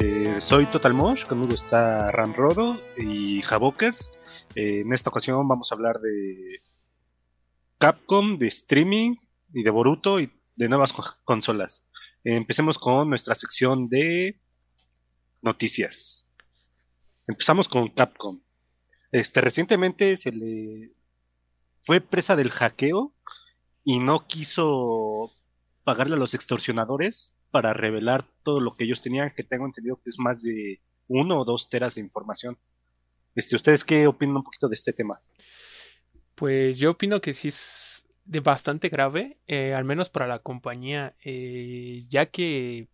Eh, soy Total Mosh, conmigo está Ramrodo y Javokers. Eh, en esta ocasión vamos a hablar de Capcom, de streaming y de Boruto y de nuevas consolas. Empecemos con nuestra sección de noticias. Empezamos con Capcom. Este, recientemente se le fue presa del hackeo y no quiso pagarle a los extorsionadores para revelar todo lo que ellos tenían, que tengo entendido que es más de uno o dos teras de información. Este, ¿Ustedes qué opinan un poquito de este tema? Pues yo opino que sí es de bastante grave, eh, al menos para la compañía, eh, ya que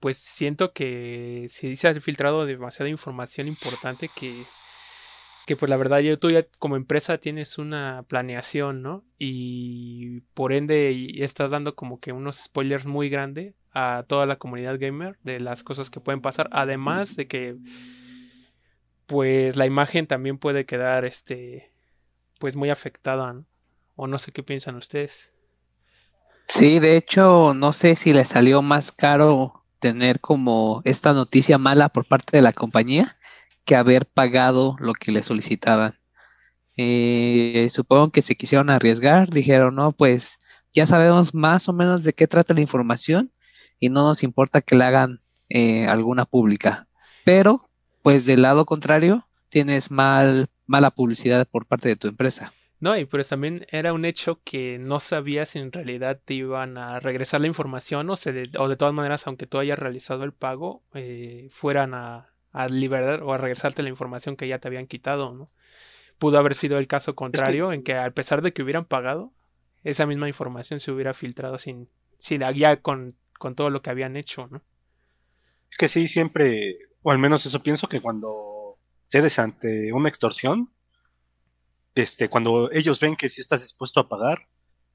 pues siento que se ha filtrado demasiada información importante que que pues la verdad ya tú ya como empresa tienes una planeación, ¿no? Y por ende estás dando como que unos spoilers muy grandes a toda la comunidad gamer de las cosas que pueden pasar, además de que pues la imagen también puede quedar este pues muy afectada, ¿no? O no sé qué piensan ustedes. Sí, de hecho, no sé si le salió más caro tener como esta noticia mala por parte de la compañía que haber pagado lo que le solicitaban. Eh, supongo que se quisieron arriesgar, dijeron, no, pues ya sabemos más o menos de qué trata la información y no nos importa que le hagan eh, alguna pública. Pero, pues del lado contrario, tienes mal, mala publicidad por parte de tu empresa. No, y pues también era un hecho que no sabías si en realidad te iban a regresar la información o, se de, o de todas maneras, aunque tú hayas realizado el pago, eh, fueran a, a liberar o a regresarte la información que ya te habían quitado, ¿no? Pudo haber sido el caso contrario, en que a pesar de que hubieran pagado, esa misma información se hubiera filtrado sin, sin ya con, con todo lo que habían hecho, ¿no? Es que sí, siempre, o al menos eso pienso que cuando cedes ante una extorsión, este, cuando ellos ven que si estás dispuesto a pagar,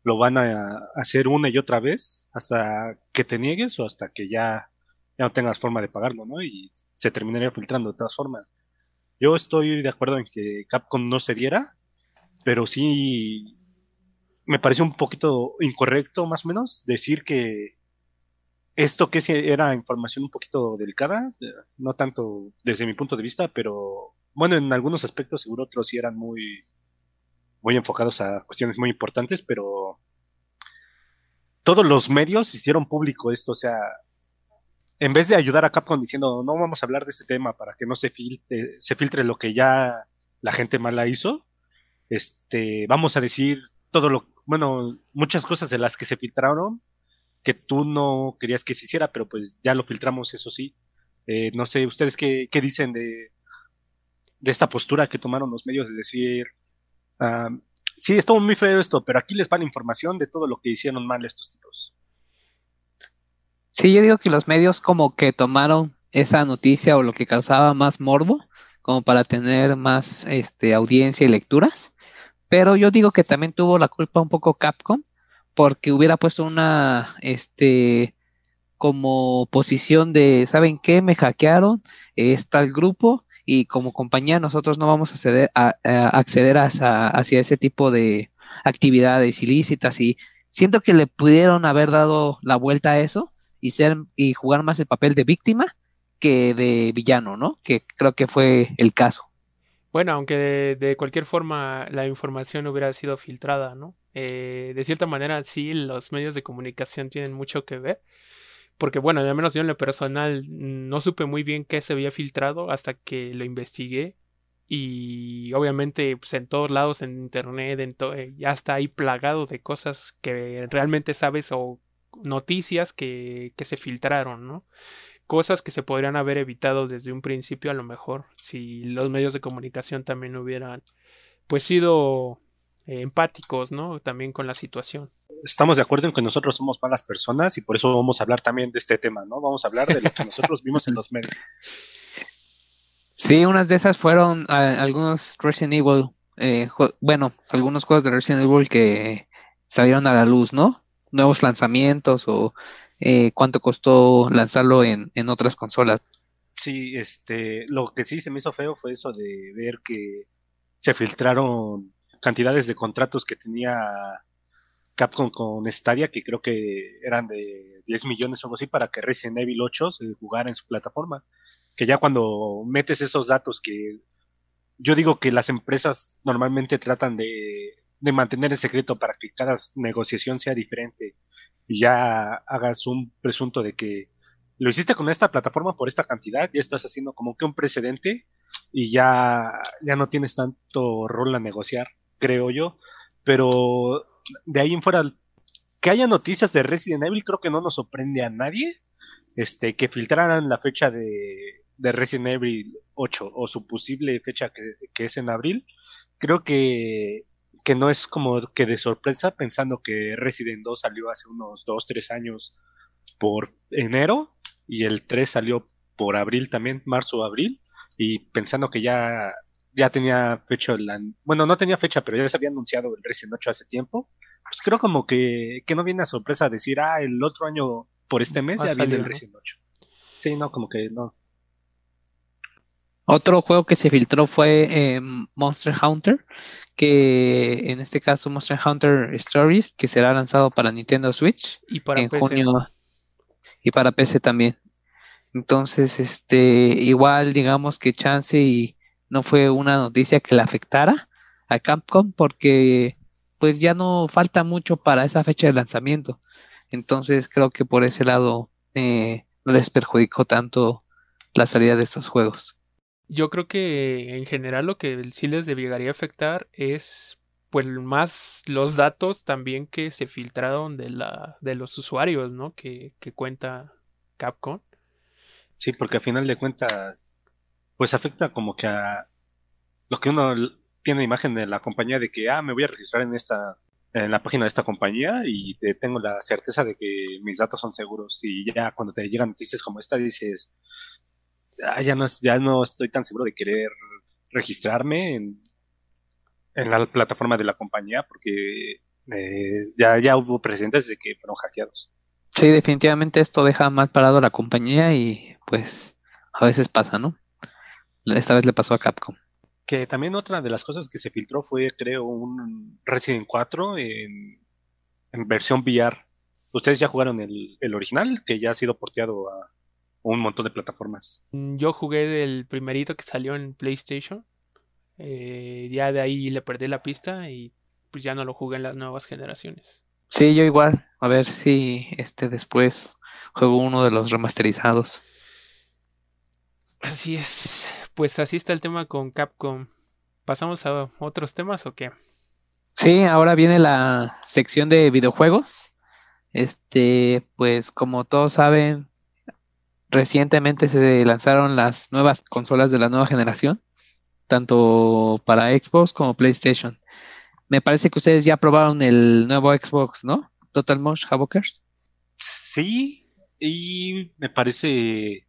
lo van a hacer una y otra vez hasta que te niegues o hasta que ya ya no tengas forma de pagarlo, ¿no? Y se terminaría filtrando de todas formas. Yo estoy de acuerdo en que Capcom no se diera, pero sí me parece un poquito incorrecto, más o menos, decir que esto que era información un poquito delicada, no tanto desde mi punto de vista, pero bueno, en algunos aspectos seguro otros sí eran muy, muy enfocados a cuestiones muy importantes, pero todos los medios hicieron público esto, o sea, en vez de ayudar a Capcom diciendo no vamos a hablar de este tema para que no se filtre, se filtre lo que ya la gente mala hizo, este, vamos a decir todo lo, bueno, muchas cosas de las que se filtraron que tú no querías que se hiciera, pero pues ya lo filtramos, eso sí. Eh, no sé, ustedes qué, qué, dicen de, de esta postura que tomaron los medios de decir, uh, sí, estuvo muy feo esto, pero aquí les va la información de todo lo que hicieron mal estos tipos. Sí, yo digo que los medios como que tomaron esa noticia o lo que causaba más morbo, como para tener más este, audiencia y lecturas. Pero yo digo que también tuvo la culpa un poco Capcom, porque hubiera puesto una, este, como posición de, ¿saben qué? Me hackearon, está el grupo y como compañía nosotros no vamos a, acceder a, acceder hacia ese tipo de actividades ilícitas y siento que le pudieron haber dado la vuelta a eso y ser y jugar más el papel de víctima que de villano, ¿no? Que creo que fue el caso. Bueno, aunque de, cualquier forma la información hubiera sido filtrada, ¿no? Eh, de cierta manera sí, los medios de comunicación tienen mucho que ver, porque bueno, al menos yo en lo personal no supe muy bien qué se había filtrado hasta que lo investigué y obviamente pues, en todos lados en internet en eh, ya está ahí plagado de cosas que realmente sabes o noticias que, que se filtraron, ¿no? Cosas que se podrían haber evitado desde un principio a lo mejor si los medios de comunicación también hubieran pues sido eh, empáticos, ¿no? También con la situación. Estamos de acuerdo en que nosotros somos malas personas y por eso vamos a hablar también de este tema, ¿no? Vamos a hablar de lo que nosotros vimos en los medios. Sí, unas de esas fueron ah, algunos Resident Evil, eh, bueno, algunos juegos de Resident Evil que salieron a la luz, ¿no? Nuevos lanzamientos o eh, cuánto costó lanzarlo en, en otras consolas. Sí, este, lo que sí se me hizo feo fue eso de ver que se filtraron cantidades de contratos que tenía Capcom con Stadia, que creo que eran de 10 millones o algo así, para que Resident Evil 8 se jugara en su plataforma. Que ya cuando metes esos datos que yo digo que las empresas normalmente tratan de, de mantener en secreto para que cada negociación sea diferente y ya hagas un presunto de que lo hiciste con esta plataforma por esta cantidad, ya estás haciendo como que un precedente y ya, ya no tienes tanto rol a negociar, creo yo. Pero de ahí en fuera, que haya noticias de Resident Evil creo que no nos sorprende a nadie. Este, que filtraran la fecha de, de Resident Evil 8 o su posible fecha que, que es en abril, creo que, que no es como que de sorpresa pensando que Resident 2 salió hace unos 2, 3 años por enero y el 3 salió por abril también, marzo o abril, y pensando que ya, ya tenía fecha, bueno, no tenía fecha, pero ya se había anunciado el Resident 8 hace tiempo, pues creo como que, que no viene a sorpresa decir, ah, el otro año por este mes ya viene el ¿no? Resident 8. Sí, no, como que no. Otro juego que se filtró fue eh, Monster Hunter, que en este caso Monster Hunter Stories, que será lanzado para Nintendo Switch Y para en PC. junio y para PC también. Entonces, este, igual digamos que chance y no fue una noticia que le afectara a Capcom porque pues ya no falta mucho para esa fecha de lanzamiento. Entonces creo que por ese lado eh, no les perjudicó tanto la salida de estos juegos. Yo creo que en general lo que sí les debería afectar es pues más los datos también que se filtraron de la de los usuarios, ¿no? Que, que cuenta Capcom. Sí, porque al final de cuentas, pues afecta como que a lo que uno tiene imagen de la compañía de que, ah, me voy a registrar en esta, en la página de esta compañía y te tengo la certeza de que mis datos son seguros. Y ya cuando te llegan noticias como esta, dices, ah, ya no, ya no estoy tan seguro de querer registrarme en, en la plataforma de la compañía porque eh, ya, ya hubo precedentes de que fueron hackeados. Sí, definitivamente esto deja mal parado a la compañía y pues a veces pasa, ¿no? Esta vez le pasó a Capcom. Que también otra de las cosas que se filtró fue, creo, un Resident 4 en, en versión VR. Ustedes ya jugaron el, el original, que ya ha sido porteado a un montón de plataformas. Mm, Yo jugué del primerito que salió en PlayStation. eh, ya de ahí le perdí la pista y pues ya no lo jugué en las nuevas generaciones. Sí, yo igual. A ver si este después juego uno de los remasterizados. Así es. Pues así está el tema con Capcom. ¿Pasamos a otros temas o qué? Sí, ahora viene la sección de videojuegos. Este, pues como todos saben, recientemente se lanzaron las nuevas consolas de la nueva generación, tanto para Xbox como PlayStation. Me parece que ustedes ya probaron el nuevo Xbox, ¿no? Total Motion Havokers. Sí, y me parece...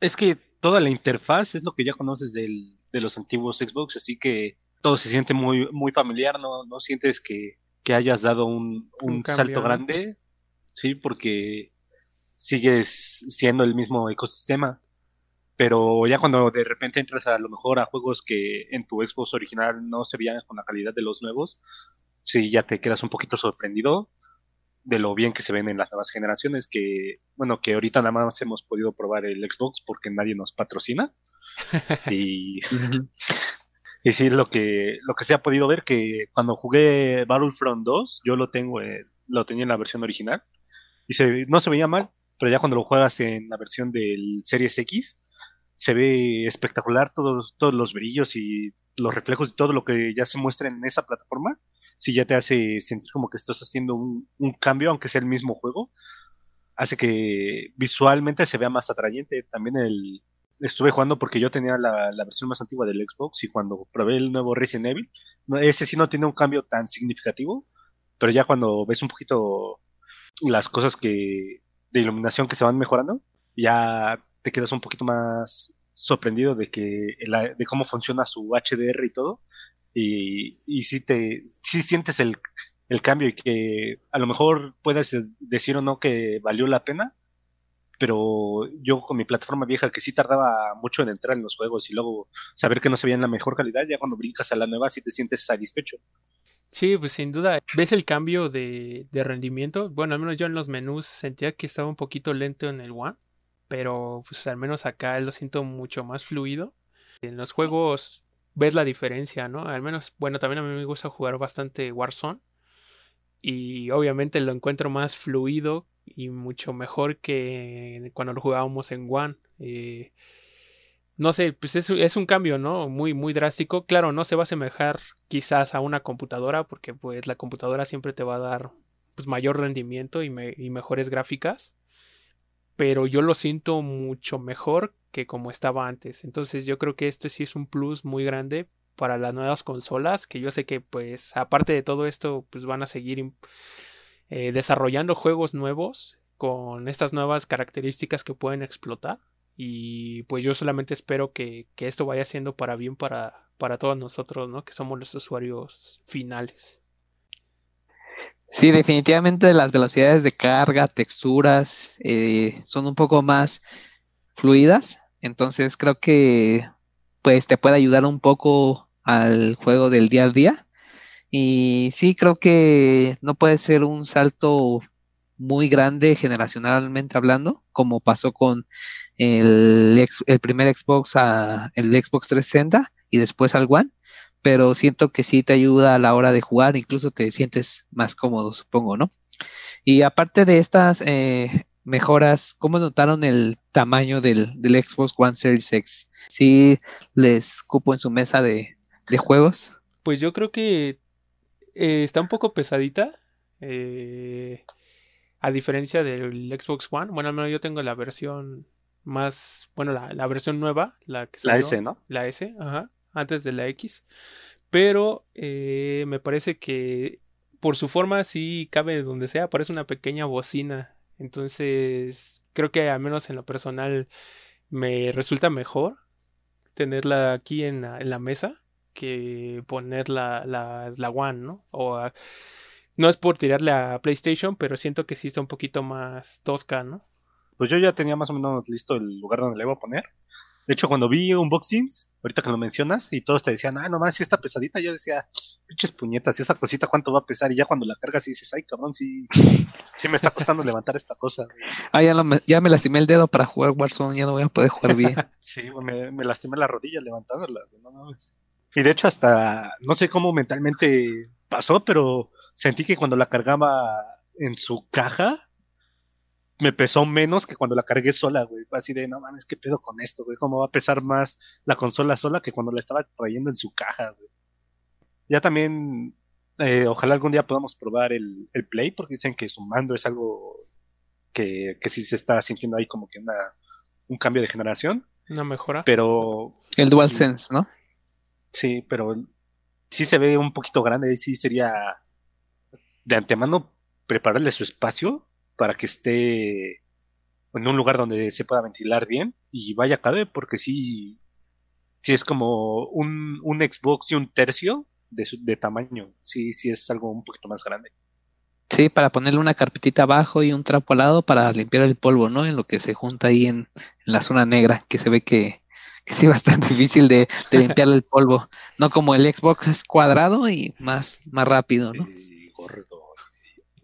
Es que toda la interfaz es lo que ya conoces del, de los antiguos Xbox, así que todo se siente muy, muy familiar, no, no sientes que, que hayas dado un, un Un salto grande, sí, porque sigues siendo el mismo ecosistema, pero ya cuando de repente entras a lo mejor a juegos que en tu Xbox original no se veían con la calidad de los nuevos, sí, ya te quedas un poquito sorprendido de lo bien que se ven en las nuevas generaciones, que, bueno, que ahorita nada más hemos podido probar el Xbox porque nadie nos patrocina. y, y sí, lo que, lo que se ha podido ver, que cuando jugué Battlefront 2, yo lo tengo, eh, lo tenía en la versión original, y se, no se veía mal, pero ya cuando lo juegas en la versión del Series X, se ve espectacular todos, todos los brillos y los reflejos y todo lo que ya se muestra en esa plataforma si ya te hace sentir como que estás haciendo un, cambio, aunque sea el mismo juego, hace que visualmente se vea más atrayente. También el estuve jugando porque yo tenía la, la versión más antigua del Xbox y cuando probé el nuevo Resident Evil, no, ese sí no tiene un cambio tan significativo, pero ya cuando ves un poquito las cosas que de iluminación que se van mejorando, ya te quedas un poquito más sorprendido de que de cómo funciona su HDR y todo. Y, y sí te sí sientes el, el cambio y que a lo mejor puedes decir o no que valió la pena, pero yo con mi plataforma vieja que sí tardaba mucho en entrar en los juegos y luego saber que no se veía en la mejor calidad, ya cuando brincas a la nueva sí te sientes satisfecho. Sí, pues sin duda, ves el cambio de, de rendimiento. Bueno, al menos yo en los menús sentía que estaba un poquito lento en el One, pero pues al menos acá lo siento mucho más fluido. En los juegos ves la diferencia, ¿no? Al menos, bueno, también a mí me gusta jugar bastante Warzone y obviamente lo encuentro más fluido y mucho mejor que cuando lo jugábamos en One. Eh, no sé, pues es, un cambio, ¿no? Muy, muy drástico. Claro, no se va a asemejar quizás a una computadora, porque pues la computadora siempre te va a dar pues, mayor rendimiento y mejores gráficas. Pero yo lo siento mucho mejor que como estaba antes. Entonces yo creo que este sí es un plus muy grande para las nuevas consolas, que yo sé que pues aparte de todo esto, pues van a seguir eh, desarrollando juegos nuevos con estas nuevas características que pueden explotar. Y pues yo solamente espero que, esto vaya siendo para bien para, para todos nosotros, ¿no? Que somos los usuarios finales. Sí, definitivamente las velocidades de carga, texturas, eh, son un poco más fluidas. Entonces creo que pues te puede ayudar un poco al juego del día a día. Y sí, creo que no puede ser un salto muy grande generacionalmente hablando, como pasó con el, primer Xbox el Xbox 360 y después al One, pero siento que sí te ayuda a la hora de jugar, incluso te sientes más cómodo, supongo, ¿no? Y aparte de estas eh, mejoras, ¿cómo notaron el tamaño del, del, Xbox One Series X? ¿Sí les cupo en su mesa de, de juegos? Pues yo creo que eh, está un poco pesadita. Eh, a diferencia del Xbox One, bueno, al menos yo tengo la versión más, bueno, la, versión nueva, la que La S, ¿no? La S, ajá, antes de la X. Pero eh, me parece que por su forma sí cabe donde sea, parece una pequeña bocina. Entonces, creo que al menos en lo personal me resulta mejor tenerla aquí en la, mesa que poner la, la, One, ¿no? O no es por tirarle a PlayStation, pero siento que sí está un poquito más tosca, ¿no? Pues yo ya tenía más o menos listo el lugar donde le iba a poner. De hecho, cuando vi unboxings, ahorita que lo mencionas, y todos te decían, ah, nomás si está pesadita, yo decía, pinches puñetas, ¿y esa cosita cuánto va a pesar? Y ya cuando la cargas y dices, ay, cabrón, sí, sí me está costando levantar esta cosa. Ah, ya, ya, me lastimé el dedo para jugar Warzone, ya no voy a poder jugar bien. sí, me, me, lastimé la rodilla levantándola, no Y de hecho, hasta, no sé cómo mentalmente pasó, pero sentí que cuando la cargaba en su caja, me pesó menos que cuando la cargué sola, güey. Así de, no mames, ¿qué pedo con esto, güey? ¿Cómo va a pesar más la consola sola que cuando la estaba trayendo en su caja, güey? Ya también, eh, ojalá algún día podamos probar el, Play, porque dicen que su mando es algo que, que sí se está sintiendo ahí como que una, un cambio de generación. Una mejora. Pero. El DualSense, ¿no? Sí, pero sí se ve un poquito grande y sí sería de antemano prepararle su espacio para que esté en un lugar donde se pueda ventilar bien y vaya a caber, porque sí, sí es como un, un Xbox y un tercio de, de tamaño, sí, sí es algo un poquito más grande. Sí, para ponerle una carpetita abajo y un trapo al lado para limpiar el polvo, ¿no? En lo que se junta ahí en, la zona negra, que se ve que, que sí bastante difícil de, de limpiar el polvo. No como el Xbox es cuadrado y más, más rápido, ¿no? Sí, gordo,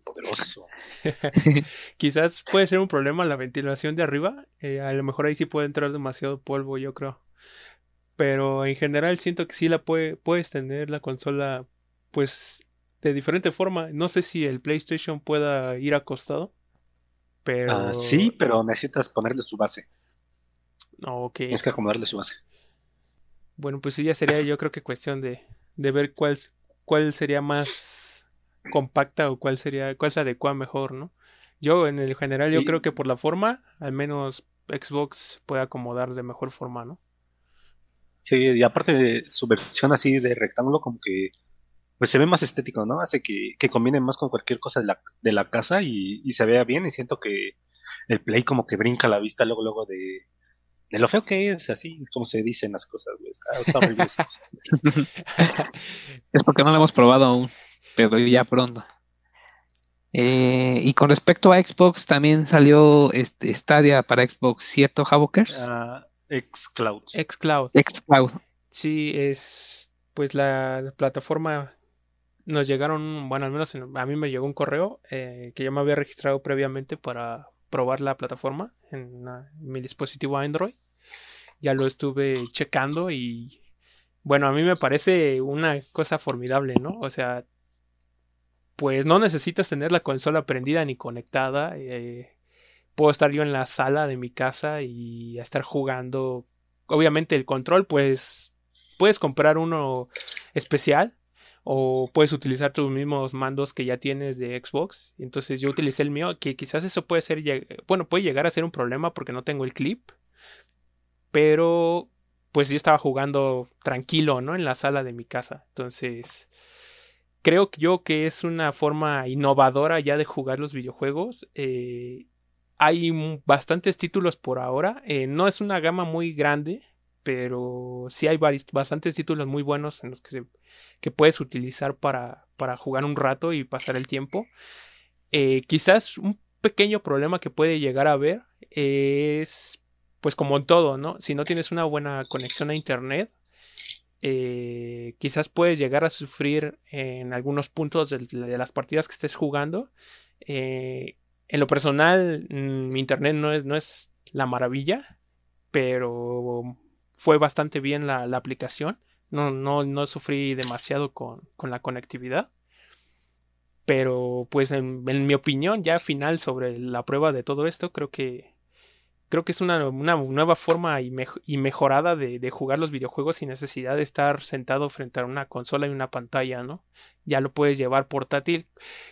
poderoso. Quizás puede ser un problema la ventilación de arriba. Eh, a lo mejor ahí sí puede entrar demasiado polvo, yo creo. Pero en general siento que sí la puede, puedes tener la consola, pues, de diferente forma. No sé si el PlayStation pueda ir acostado. Pero. Ah, sí, pero necesitas ponerle su base. Ok. Tienes que acomodarle su base. Bueno, pues sí, ya sería yo creo que cuestión de, de ver cuál, cuál sería más compacta o cuál sería, cuál se adecua mejor, ¿no? Yo en el general yo creo que por la forma, al menos Xbox puede acomodar de mejor forma, ¿no? Sí, y aparte de su versión así de rectángulo, como que pues se ve más estético, ¿no? Hace que, que combine más con cualquier cosa de la, de la casa y, y, se vea bien. Y siento que el Play como que brinca la vista luego, luego de, de lo feo que es, así como se dicen las cosas, güey. Está, horrible es porque no lo hemos probado aún, pero ya pronto. Eh, y con respecto a Xbox, también salió este Stadia para Xbox, ¿cierto, Havokers? Uh, Xcloud. Xcloud. Xcloud. Sí, es pues la plataforma. Nos llegaron, bueno, al menos a mí me llegó un correo eh, que yo me había registrado previamente para probar la plataforma en, mi dispositivo Android. Ya lo estuve checando y bueno, a mí me parece una cosa formidable, ¿no? O sea, pues no necesitas tener la consola prendida ni conectada. Eh, puedo estar yo en la sala de mi casa y estar jugando. Obviamente el control, pues puedes comprar uno especial o puedes utilizar tus mismos mandos que ya tienes de Xbox. Entonces yo utilicé el mío, que quizás eso puede ser, bueno, puede llegar a ser un problema porque no tengo el clip, pero pues yo estaba jugando tranquilo, ¿no? En la sala de mi casa. Entonces, creo yo que es una forma innovadora ya de jugar los videojuegos. Eh, hay bastantes títulos por ahora. Eh, no es una gama muy grande, pero sí hay bastantes títulos muy buenos en los que, se, que puedes utilizar para, para, jugar un rato y pasar el tiempo. Eh, quizás un pequeño problema que puede llegar a haber es, pues como en todo, ¿no? Si no tienes una buena conexión a Internet, eh, quizás puedes llegar a sufrir en algunos puntos de, las partidas que estés jugando. Eh, en lo personal, mm, mi internet no es, no es la maravilla, pero fue bastante bien la, aplicación. No, no, no, sufrí demasiado con, la conectividad. Pero pues en, mi opinión ya final sobre la prueba de todo esto, creo que creo que es una, nueva forma y, mejorada de, jugar los videojuegos sin necesidad de estar sentado frente a una consola y una pantalla, ¿no? Ya lo puedes llevar portátil.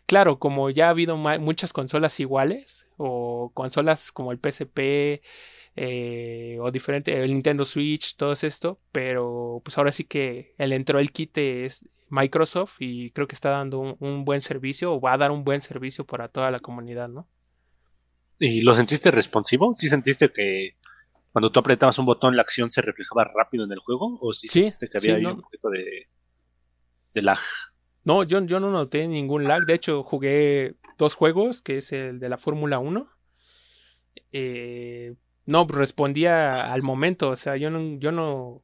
Claro, como ya ha habido muchas consolas iguales o consolas como el PSP, eh, o diferente, el Nintendo Switch, todo esto, pero pues ahora sí que el entró el quite es Microsoft y creo que está dando un, buen servicio o va a dar un buen servicio para toda la comunidad, ¿no? ¿Y lo sentiste responsivo? ¿Sí sentiste que cuando tú apretabas un botón la acción se reflejaba rápido en el juego? ¿O sí, sentiste que había un poquito de, de lag? No, yo, yo no noté ningún lag. De hecho, jugué dos juegos, que es el de la Fórmula 1. Eh, no, respondía al momento, o sea, yo no, yo no,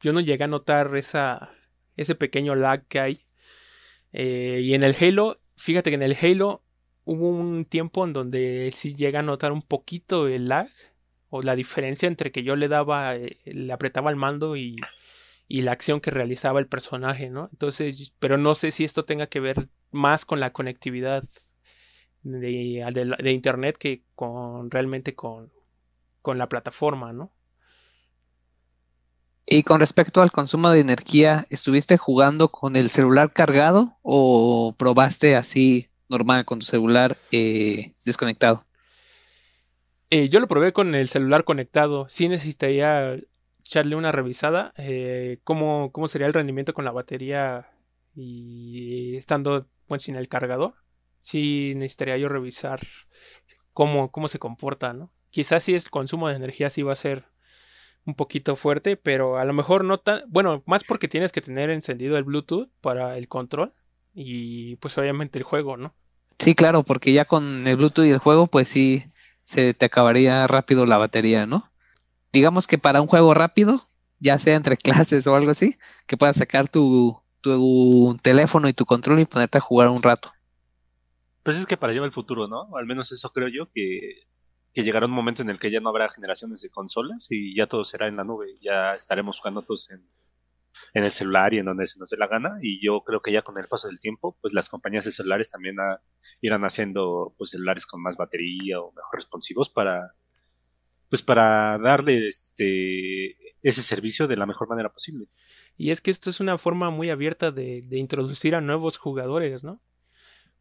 yo no llegué a notar esa, ese pequeño lag que hay. Eh, y en el Halo, fíjate que en el Halo hubo un tiempo en donde sí llega a notar un poquito el lag o la diferencia entre que yo le daba, eh, le apretaba el mando y, y la acción que realizaba el personaje, ¿no? Entonces, pero no sé si esto tenga que ver más con la conectividad de, de internet que con realmente con, con la plataforma, ¿no? Y con respecto al consumo de energía, ¿estuviste jugando con el celular cargado o probaste así normal con tu celular eh, desconectado? Eh, yo lo probé con el celular conectado. Sí necesitaría echarle una revisada. Eh, cómo, sería el rendimiento con la batería y estando pues, sin el cargador? Sí necesitaría yo revisar cómo, cómo se comporta, ¿no? Quizás si el consumo de energía sí va a ser un poquito fuerte, pero a lo mejor no tan, bueno, más porque tienes que tener encendido el Bluetooth para el control y pues obviamente el juego, ¿no? Sí, claro, porque ya con el Bluetooth y el juego, pues sí, se te acabaría rápido la batería, ¿no? Digamos que para un juego rápido, ya sea entre clases o algo así, que puedas sacar tu, tu teléfono y tu control y ponerte a jugar un rato. Pues es que para llevar el futuro, ¿no? Al menos eso creo yo, que que llegará un momento en el que ya no habrá generaciones de consolas y ya todo será en la nube, ya estaremos jugando todos en, el celular y en donde se nos dé la gana y yo creo que ya con el paso del tiempo pues las compañías de celulares también irán haciendo pues celulares con más batería o mejor responsivos para pues para darle este ese servicio de la mejor manera posible. Y es que esto es una forma muy abierta de, de introducir a nuevos jugadores, ¿no?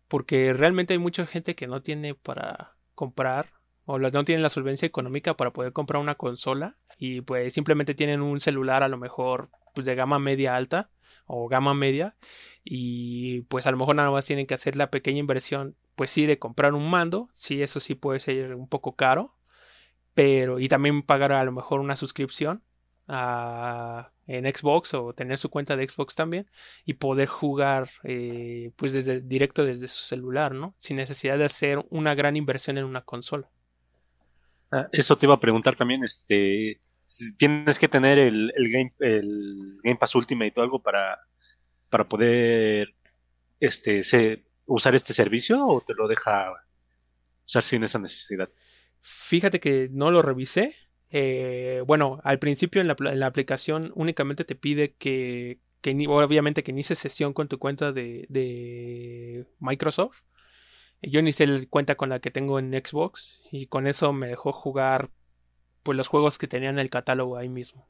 Porque realmente hay mucha gente que no tiene para comprar o no tienen la solvencia económica para poder comprar una consola y pues simplemente tienen un celular a lo mejor pues de gama media alta o gama media y pues a lo mejor nada más tienen que hacer la pequeña inversión pues sí de comprar un mando, sí eso sí puede ser un poco caro, pero y también pagar a lo mejor una suscripción a, en Xbox o tener su cuenta de Xbox también y poder jugar eh, pues desde directo desde su celular, ¿no? Sin necesidad de hacer una gran inversión en una consola. Ah, eso te iba a preguntar también, este, tienes que tener el, Game, Pass Ultimate o algo para, para poder este, usar este servicio o te lo deja usar sin esa necesidad. Fíjate que no lo revisé, eh, bueno, al principio en la, la, aplicación únicamente te pide que, obviamente que inicies sesión con tu cuenta de, de Microsoft. Yo inicié cuenta con la que tengo en Xbox y con eso me dejó jugar pues los juegos que tenía en el catálogo ahí mismo.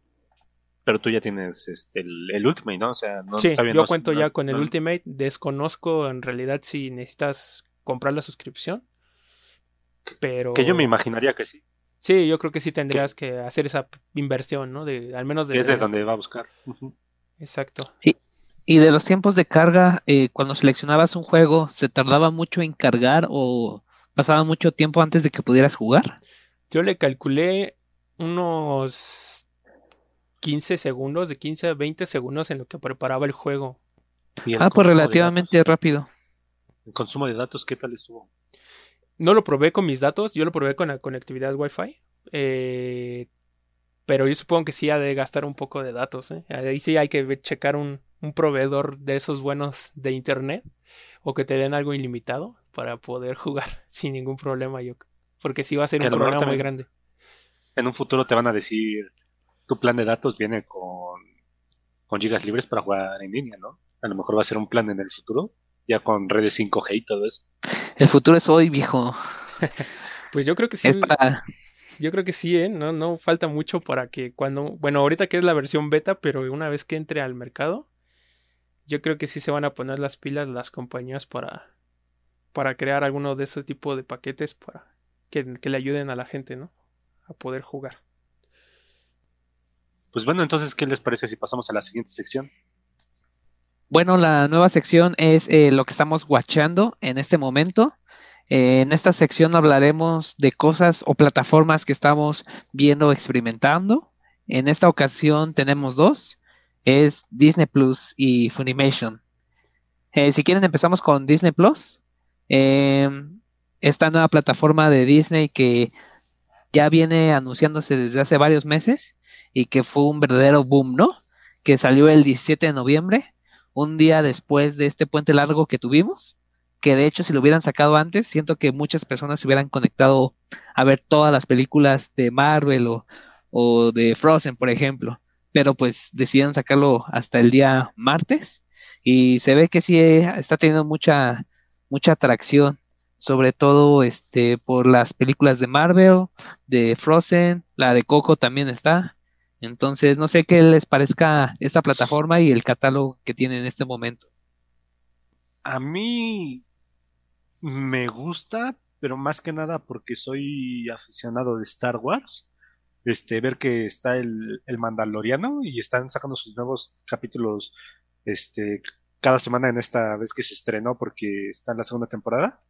Pero tú ya tienes este, el, el Ultimate, ¿no? O sea, no, sí, yo cuento ya con el Ultimate. Desconozco en realidad si necesitas comprar la suscripción. Pero... Que yo me imaginaría que sí. Sí, yo creo que sí tendrías que hacer esa inversión, ¿no? De, al menos de... Es de donde va a buscar. Uh -huh. Exacto. Y, y, de los tiempos de carga, eh, cuando seleccionabas un juego, ¿se tardaba mucho en cargar o pasaba mucho tiempo antes de que pudieras jugar? Yo le calculé unos 15 segundos, de 15 a 20 segundos en lo que preparaba el juego. El ah, pues relativamente rápido. ¿El consumo de datos qué tal estuvo? No lo probé con mis datos, yo lo probé con la conectividad Wi-Fi. Eh, pero yo supongo que sí ha de gastar un poco de datos. ¿eh? Ahí sí hay que checar un, un, proveedor de esos buenos de internet o que te den algo ilimitado para poder jugar sin ningún problema. Yo, porque sí va a ser que un problema muy grande. En un futuro te van a decir tu plan de datos viene con, con gigas libres para jugar en línea, ¿no? A lo mejor va a ser un plan en el futuro, ya con redes 5G y todo eso. El futuro es hoy, viejo. pues yo creo que sí. Es para... Yo creo que sí, ¿eh? No, no falta mucho para que cuando. Bueno, ahorita que es la versión beta, pero una vez que entre al mercado, yo creo que sí se van a poner las pilas las compañías para, para crear alguno de esos tipos de paquetes para que, que le ayuden a la gente, ¿no? A poder jugar. Pues bueno, entonces, ¿qué les parece si pasamos a la siguiente sección? Bueno, la nueva sección es eh, lo que estamos watchando en este momento. Eh, en esta sección hablaremos de cosas o plataformas que estamos viendo, experimentando. En esta ocasión tenemos dos, es Disney Plus y Funimation. Eh, si quieren empezamos con Disney Plus. esta nueva plataforma de Disney que ya viene anunciándose desde hace varios meses y que fue un verdadero boom, ¿no? Que salió el 17 de noviembre un día después de este puente largo que tuvimos, que de hecho si lo hubieran sacado antes, siento que muchas personas se hubieran conectado a ver todas las películas de Marvel o, o de Frozen, por ejemplo, pero pues decidieron sacarlo hasta el día martes y se ve que sí está teniendo mucha, mucha atracción, sobre todo este, por las películas de Marvel, de Frozen, la de Coco también está, entonces, no sé qué les parezca esta plataforma y el catálogo que tiene en este momento. A mí me gusta, pero más que nada porque soy aficionado de Star Wars. Este, ver que está el, el Mandaloriano y están sacando sus nuevos capítulos este, cada semana en esta vez que se estrenó porque está en la segunda temporada.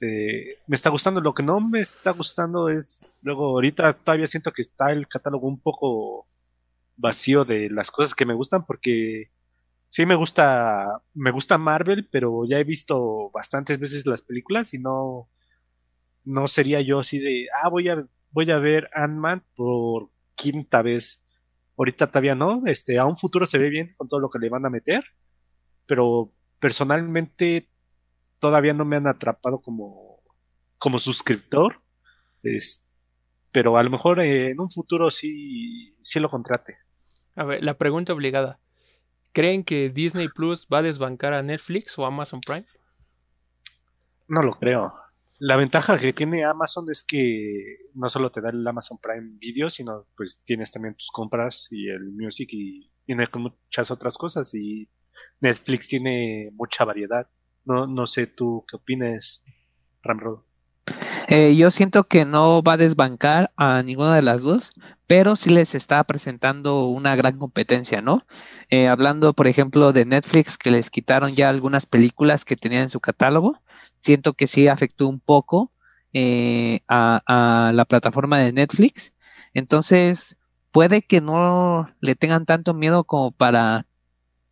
Eh, me está gustando. Lo que no me está gustando es, luego ahorita todavía siento que está el catálogo un poco vacío de las cosas que me gustan porque sí me gusta me gusta Marvel, pero ya he visto bastantes veces las películas y no no sería yo así de, ah, voy a voy a ver Ant-Man por quinta vez. Ahorita todavía no, este a un futuro se ve bien con todo lo que le van a meter, pero personalmente todavía no me han atrapado como como suscriptor. Es, pero a lo mejor en un futuro sí, sí lo contrate. A ver, la pregunta obligada. ¿Creen que Disney Plus va a desbancar a Netflix o Amazon Prime? No lo creo. La ventaja que tiene Amazon es que no solo te da el Amazon Prime Video, sino pues tienes también tus compras y el Music y tiene muchas otras cosas y Netflix tiene mucha variedad. No, no sé tú qué opinas, Ramrod. Eh, yo siento que no va a desbancar a ninguna de las dos, pero sí les está presentando una gran competencia, ¿no? Eh, hablando, por ejemplo, de Netflix, que les quitaron ya algunas películas que tenían en su catálogo, siento que sí afectó un poco eh, a, a la plataforma de Netflix. Entonces, puede que no le tengan tanto miedo como para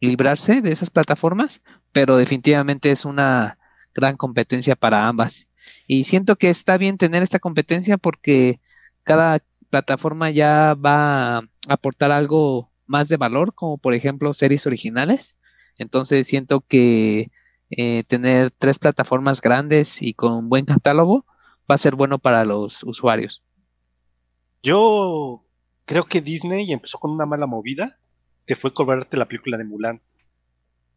librarse de esas plataformas, pero definitivamente es una gran competencia para ambas. Y siento que está bien tener esta competencia porque cada plataforma ya va a aportar algo más de valor, como por ejemplo series originales. Entonces siento que eh, tener tres plataformas grandes y con buen catálogo va a ser bueno para los usuarios. Yo creo que Disney empezó con una mala movida, que fue cobrarte la película de Mulan.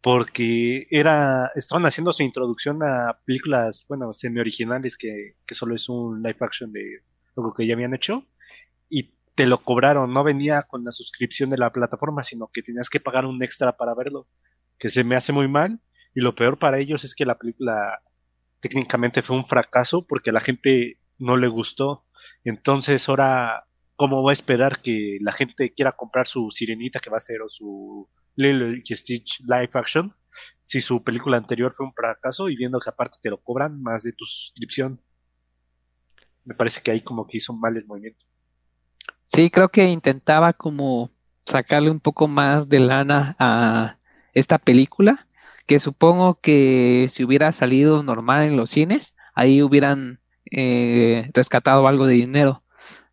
Porque era, estaban haciendo su introducción a películas, bueno, semi-originales, que, que solo es un live action de lo que ya habían hecho. Y te lo cobraron, no venía con la suscripción de la plataforma, sino que tenías que pagar un extra para verlo, que se me hace muy mal. Y lo peor para ellos es que la película técnicamente fue un fracaso porque a la gente no le gustó. Entonces ahora, ¿cómo va a esperar que la gente quiera comprar su sirenita que va a ser o su Lilo y Stitch live action si su película anterior fue un fracaso y viendo que aparte te lo cobran más de tu suscripción? Me parece que ahí como que hizo mal el movimiento. Sí, creo que intentaba como sacarle un poco más de lana a esta película, que supongo que si hubiera salido normal en los cines, ahí hubieran eh, rescatado algo de dinero.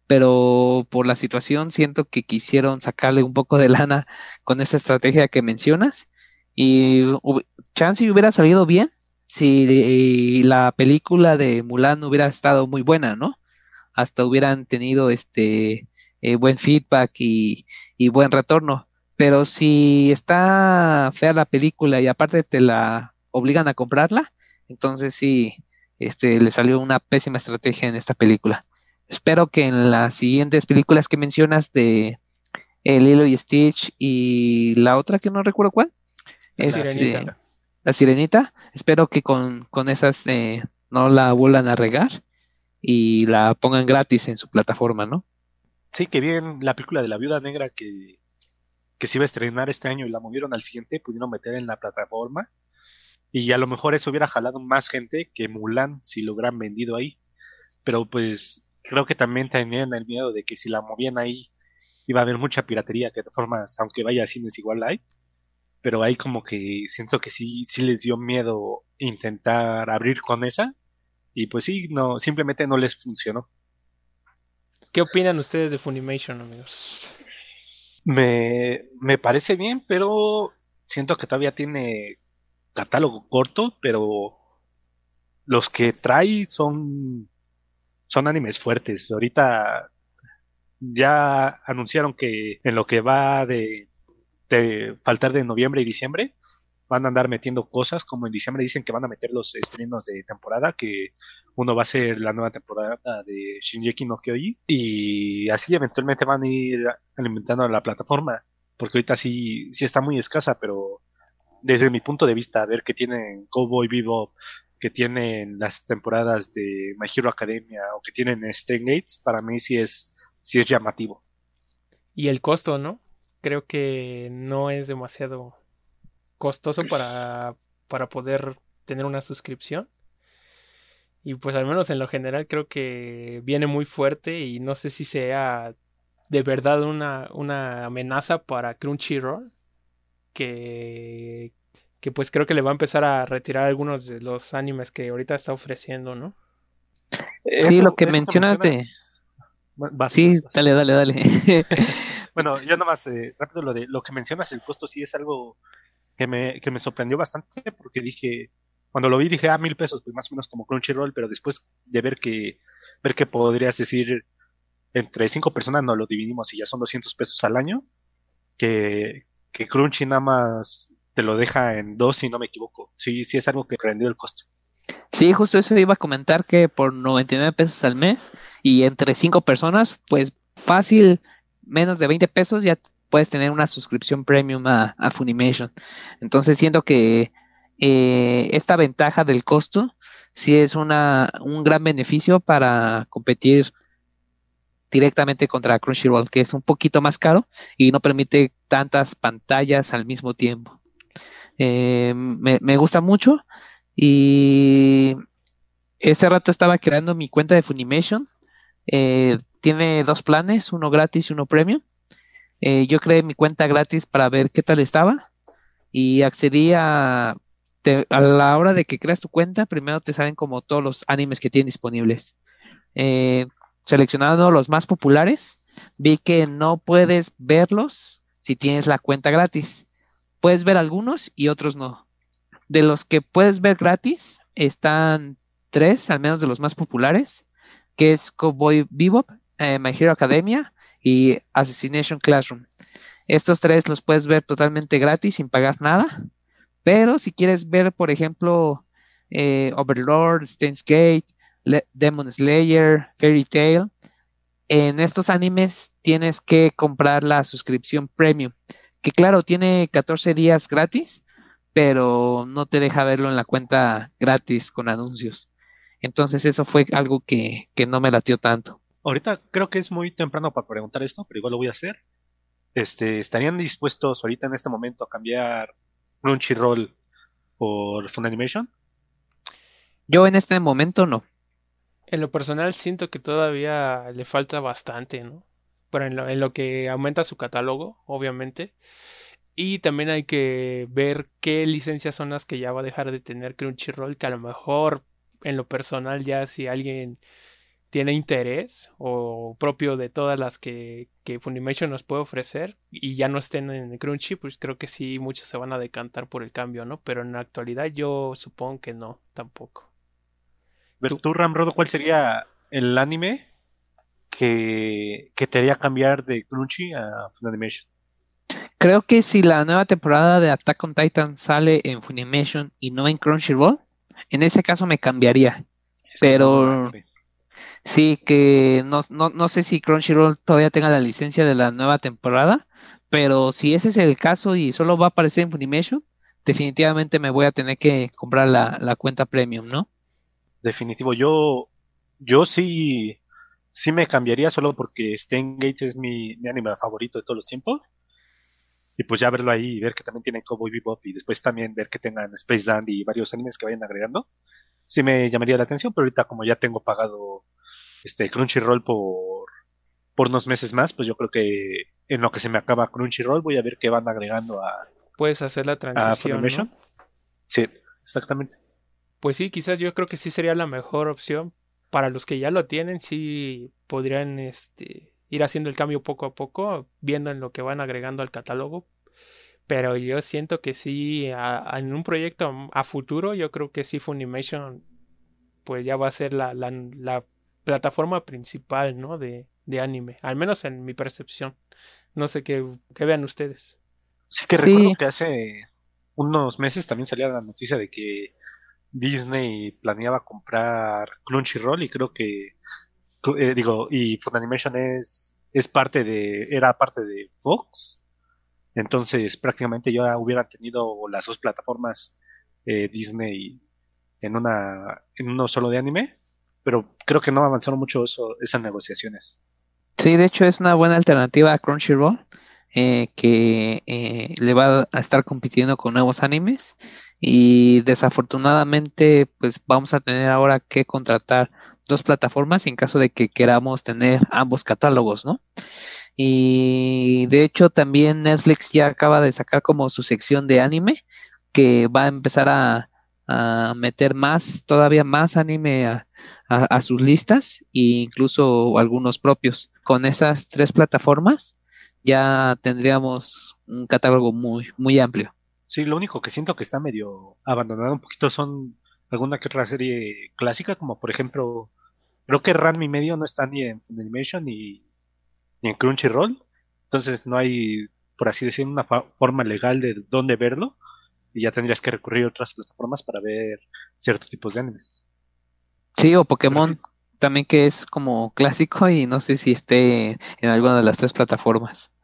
Pero por la situación siento que quisieron sacarle un poco de lana con esa estrategia que mencionas. Y chance hubiera salido bien si la película de Mulan hubiera estado muy buena, ¿no? Hasta hubieran tenido este eh, buen feedback y, buen retorno. Pero si está fea la película y aparte te la obligan a comprarla, entonces sí, este, le salió una pésima estrategia en esta película. Espero que en las siguientes películas que mencionas de El Hilo y Stitch y la otra que no recuerdo cuál, la es Sirenita. la Sirenita, espero que con, con esas eh, no la vuelvan a regar y la pongan gratis en su plataforma, ¿no? Sí, que bien la película de la Viuda Negra que, que se iba a estrenar este año y la movieron al siguiente, pudieron meter en la plataforma. Y a lo mejor eso hubiera jalado más gente que Mulan si lo hubieran vendido ahí. Pero pues creo que también tenían el miedo de que si la movían ahí iba a haber mucha piratería, que de formas, aunque vaya a cines igual hay. Pero ahí como que siento que sí, sí les dio miedo intentar abrir con esa. Y pues sí, no, simplemente no les funcionó. ¿Qué opinan ustedes de Funimation, amigos? Me, me parece bien, pero siento que todavía tiene catálogo corto, pero los que trae son, son animes fuertes. Ahorita ya anunciaron que en lo que va de, de faltar de noviembre y diciembre, van a andar metiendo cosas, como en diciembre dicen que van a meter los estrenos de temporada, que uno va a ser la nueva temporada de Shinjeki no Kyoji, y así eventualmente van a ir alimentando la plataforma, porque ahorita sí, sí está muy escasa, pero desde mi punto de vista, a ver que tienen Cowboy Vivo, que tienen las temporadas de My Hero Academia o que tienen Gates, para mí sí es, sí es llamativo. Y el costo, ¿no? Creo que no es demasiado costoso para, para poder tener una suscripción. Y pues al menos en lo general creo que viene muy fuerte y no sé si sea de verdad una, una amenaza para Crunchyroll. Que, que pues creo que le va a empezar a retirar algunos de los animes que ahorita está ofreciendo, ¿no? Sí, lo que mencionas de... Sí, dale, dale, dale. bueno, yo nomás, eh, rápido, lo de lo que mencionas, el costo sí es algo que me, que me sorprendió bastante porque dije, cuando lo vi dije, ah, mil pesos, pues más o menos como Crunchyroll, pero después de ver que, ver que podrías decir, entre cinco personas no lo dividimos y ya son 200 pesos al año, que, que Crunchy nada más te lo deja en dos si no me equivoco. Sí, sí es algo que prendió el costo. Sí, justo eso iba a comentar que por 99 pesos al mes y entre cinco personas, pues fácil, menos de 20 pesos ya puedes tener una suscripción premium a, Funimation. Entonces siento que eh, esta ventaja del costo sí es una, un gran beneficio para competir directamente contra Crunchyroll, que es un poquito más caro y no permite tantas pantallas al mismo tiempo. Eh, me, gusta mucho y ese rato estaba creando mi cuenta de Funimation. Eh, tiene dos planes, uno gratis y uno premium. Eh, yo creé mi cuenta gratis para ver qué tal estaba y accedí a, a la hora de que creas tu cuenta, primero te salen como todos los animes que tienen disponibles. Eh, seleccionando los más populares, vi que no puedes verlos si tienes la cuenta gratis. Puedes ver algunos y otros no. De los que puedes ver gratis, están tres, al menos de los más populares, que es Cowboy Bebop, eh, My Hero Academia y Assassination Classroom. Estos tres los puedes ver totalmente gratis, sin pagar nada. Pero si quieres ver, por ejemplo, eh, Overlord, Steins Gate, Demon Slayer, Fairy Tail, en estos animes tienes que comprar la suscripción premium, que claro, tiene 14 días gratis, pero no te deja verlo en la cuenta gratis con anuncios. Entonces eso fue algo que, que no me latió tanto. Ahorita creo que es muy temprano para preguntar esto, pero igual lo voy a hacer. Este, ¿Estarían dispuestos ahorita en este momento a cambiar Crunchyroll por Funimation? Yo en este momento no. En lo personal siento que todavía le falta bastante, ¿no? Pero en lo, en lo que aumenta su catálogo, obviamente. Y también hay que ver qué licencias son las que ya va a dejar de tener Crunchyroll, que a lo mejor en lo personal ya si alguien tiene interés o propio de todas las que, que Funimation nos puede ofrecer y ya no estén en Crunchy, pues creo que sí, muchos se van a decantar por el cambio, ¿no? Pero en la actualidad yo supongo que no, tampoco. ¿Tú, tú Ramrodo, cuál sería el anime que, que te haría cambiar de Crunchy a Funimation? Creo que si la nueva temporada de Attack on Titan sale en Funimation y no en Crunchyroll, en ese caso me cambiaría. Pero sí que no, no, no sé si Crunchyroll todavía tenga la licencia de la nueva temporada, pero si ese es el caso y solo va a aparecer en Funimation, definitivamente me voy a tener que comprar la, la cuenta premium, ¿no? Definitivo, yo, yo sí, sí me cambiaría solo porque Steingate es mi, mi anime favorito de todos los tiempos. Y pues ya verlo ahí y ver que también tienen Cowboy Bebop y después también ver que tengan Space Dandy y varios animes que vayan agregando, sí me llamaría la atención, pero ahorita como ya tengo pagado este Crunchyroll por, por unos meses más, pues yo creo que en lo que se me acaba Crunchyroll voy a ver qué van agregando a, Puedes hacer la transición. Sí, exactamente. Pues sí, quizás yo creo que sí sería la mejor opción. Para los que ya lo tienen, sí podrían este, ir haciendo el cambio poco a poco, viendo en lo que van agregando al catálogo. Pero yo siento que sí, a- a- en un proyecto a futuro, yo creo que sí Funimation pues ya va a ser la, la, la plataforma principal, ¿no? De, de anime, al menos en mi percepción. No sé qué, qué vean ustedes. Sí que Sí. recuerdo que hace unos meses también salía la noticia de que Disney planeaba comprar Crunchyroll y creo que eh, digo y Funimation es es parte de era parte de Fox. Entonces prácticamente ya hubieran tenido las dos plataformas eh, Disney en una en uno solo de anime pero creo que no avanzaron mucho eso, esas negociaciones. Sí, de hecho es una buena alternativa a Crunchyroll, eh, que eh, le va a estar compitiendo con nuevos animes y desafortunadamente pues vamos a tener ahora que contratar dos plataformas en caso de que queramos tener ambos catálogos, ¿no? Y de hecho también Netflix ya acaba de sacar como su sección de anime que va a empezar a, a meter más, todavía más anime a, a- a sus listas e incluso algunos propios. Con esas tres plataformas ya tendríamos un catálogo muy, muy amplio. Sí, lo único que siento que está medio abandonado un poquito son alguna que otra serie clásica, como por ejemplo, creo que Ranma y medio no está ni en Funimation ni, ni en Crunchyroll, entonces no hay, por así decir, una forma legal de dónde verlo, y ya tendrías que recurrir a otras plataformas para ver ciertos tipos de animes. Sí, o Pokémon sí, también que es como clásico y no sé si esté en alguna de las tres plataformas.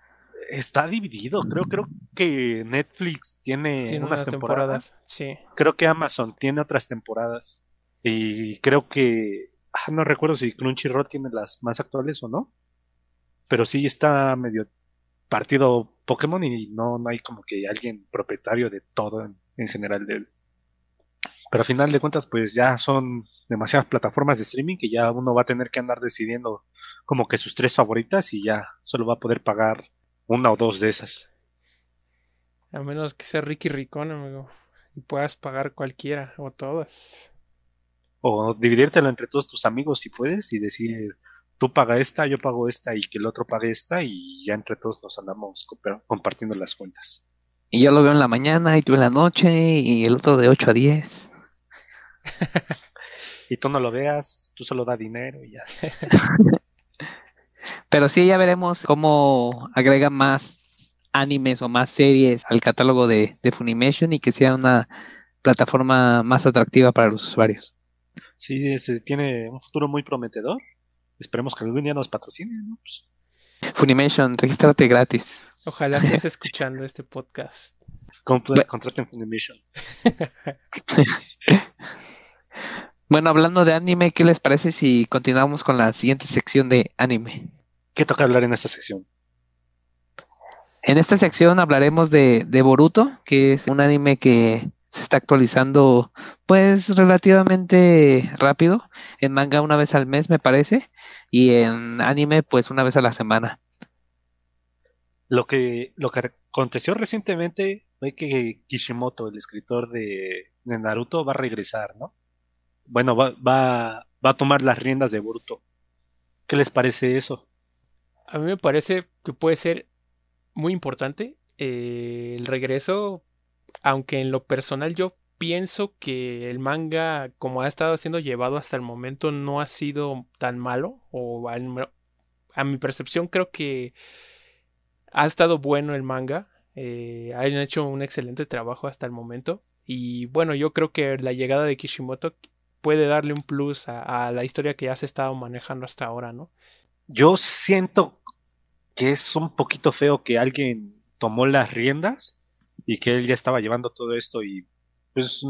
Está dividido, creo, creo que Netflix tiene Tiene unas unas temporadas. temporadas. Sí. Creo que Amazon tiene otras temporadas. Y creo que. ah, no recuerdo si Crunchyroll tiene las más actuales o no. Pero sí está medio partido Pokémon y no, no hay como que alguien propietario de todo en, en general de él. Pero a final de cuentas, pues ya son demasiadas plataformas de streaming que ya uno va a tener que andar decidiendo como que sus tres favoritas y ya solo va a poder pagar una o dos de esas. A menos que sea Ricky Ricón, amigo. Y puedas pagar cualquiera o todas. O dividírtelo entre todos tus amigos si puedes y decir, tú paga esta, yo pago esta y que el otro pague esta y ya entre todos nos andamos compartiendo las cuentas. Y yo lo veo en la mañana y tú en la noche y el otro de 8 a 10. y tú no lo veas, tú solo da dinero y ya. Pero sí, ya veremos cómo agrega más animes o más series al catálogo de, Funimation y que sea una plataforma más atractiva para los usuarios. Sí, tiene un futuro muy prometedor. Esperemos que algún día nos patrocine, pues, Funimation, regístrate gratis. Ojalá estés escuchando este podcast. contraten Funimation. bueno, hablando de anime, ¿qué les parece si continuamos con la siguiente sección de anime? ¿Qué toca hablar en esta sección? En esta sección hablaremos de, de Boruto, que es un anime que se está actualizando pues relativamente rápido. En manga una vez al mes me parece y en anime pues una vez a la semana. Lo que, lo que aconteció recientemente fue que Kishimoto, el escritor de, de Naruto, va a regresar, ¿no? Bueno, va, va, va a tomar las riendas de Boruto. ¿Qué les parece eso? A mí me parece que puede ser muy importante eh, el regreso, aunque en lo personal yo pienso que el manga, como ha estado siendo llevado hasta el momento, no ha sido tan malo, o a, mi percepción creo que ha estado bueno el manga, eh, han hecho un excelente trabajo hasta el momento, y bueno, yo creo que la llegada de Kishimoto puede darle un plus a, a la historia que ya se ha estado manejando hasta ahora, ¿no? Yo siento que es un poquito feo que alguien tomó las riendas y que él ya estaba llevando todo esto y pues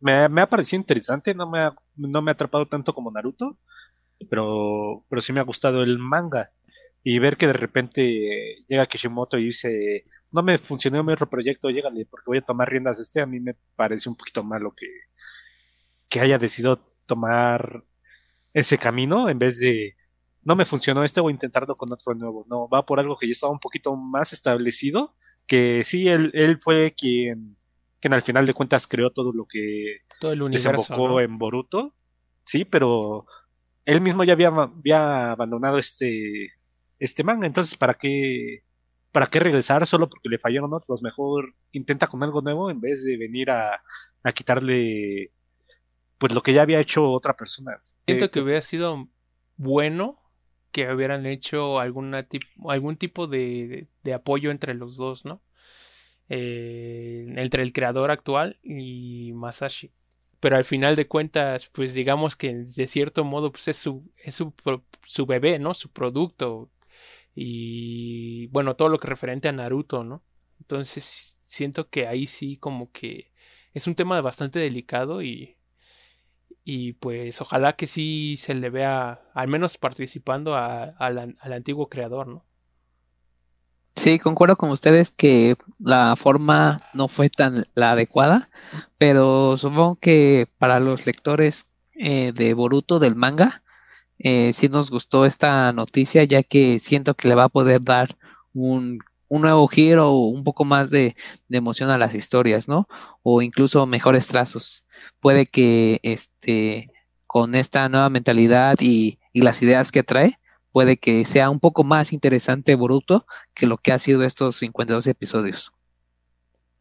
me, ha parecido interesante, no me, ha, no me ha atrapado tanto como Naruto, pero, pero sí me ha gustado el manga y ver que de repente llega Kishimoto y dice, no me funcionó mi otro proyecto, llégale porque voy a tomar riendas este, a mí me parece un poquito malo que, que haya decidido tomar ese camino en vez de no me funcionó este, voy a intentarlo con otro nuevo. No, va por algo que ya estaba un poquito más establecido, que sí, él, él fue quien, quien al final de cuentas creó todo lo que todo el universo, desembocó en Boruto, sí, pero él mismo ya había, había abandonado este, este manga, entonces ¿para qué, ¿para qué regresar solo porque le fallaron otros? Mejor intenta con algo nuevo en vez de venir a, a quitarle pues lo que ya había hecho otra persona. Siento que hubiera sido bueno que hubieran hecho algún tipo de, apoyo entre los dos, ¿no? Eh, entre el creador actual y Masashi. Pero al final de cuentas, pues digamos que de cierto modo pues es su, es su, su bebé, ¿no? Su producto. Y bueno, todo lo que referente a Naruto, ¿no? Entonces siento que ahí sí como que es un tema bastante delicado y y pues ojalá que sí se le vea al menos participando al antiguo creador, ¿no? Sí, concuerdo con ustedes que la forma no fue tan la adecuada, pero supongo que para los lectores eh, de Boruto del manga, eh, sí nos gustó esta noticia, ya que siento que le va a poder dar un un nuevo giro o un poco más de, emoción a las historias, ¿no? O incluso mejores trazos. Puede que este, con esta nueva mentalidad y, las ideas que trae, puede que sea un poco más interesante Boruto que lo que ha sido estos 52 episodios.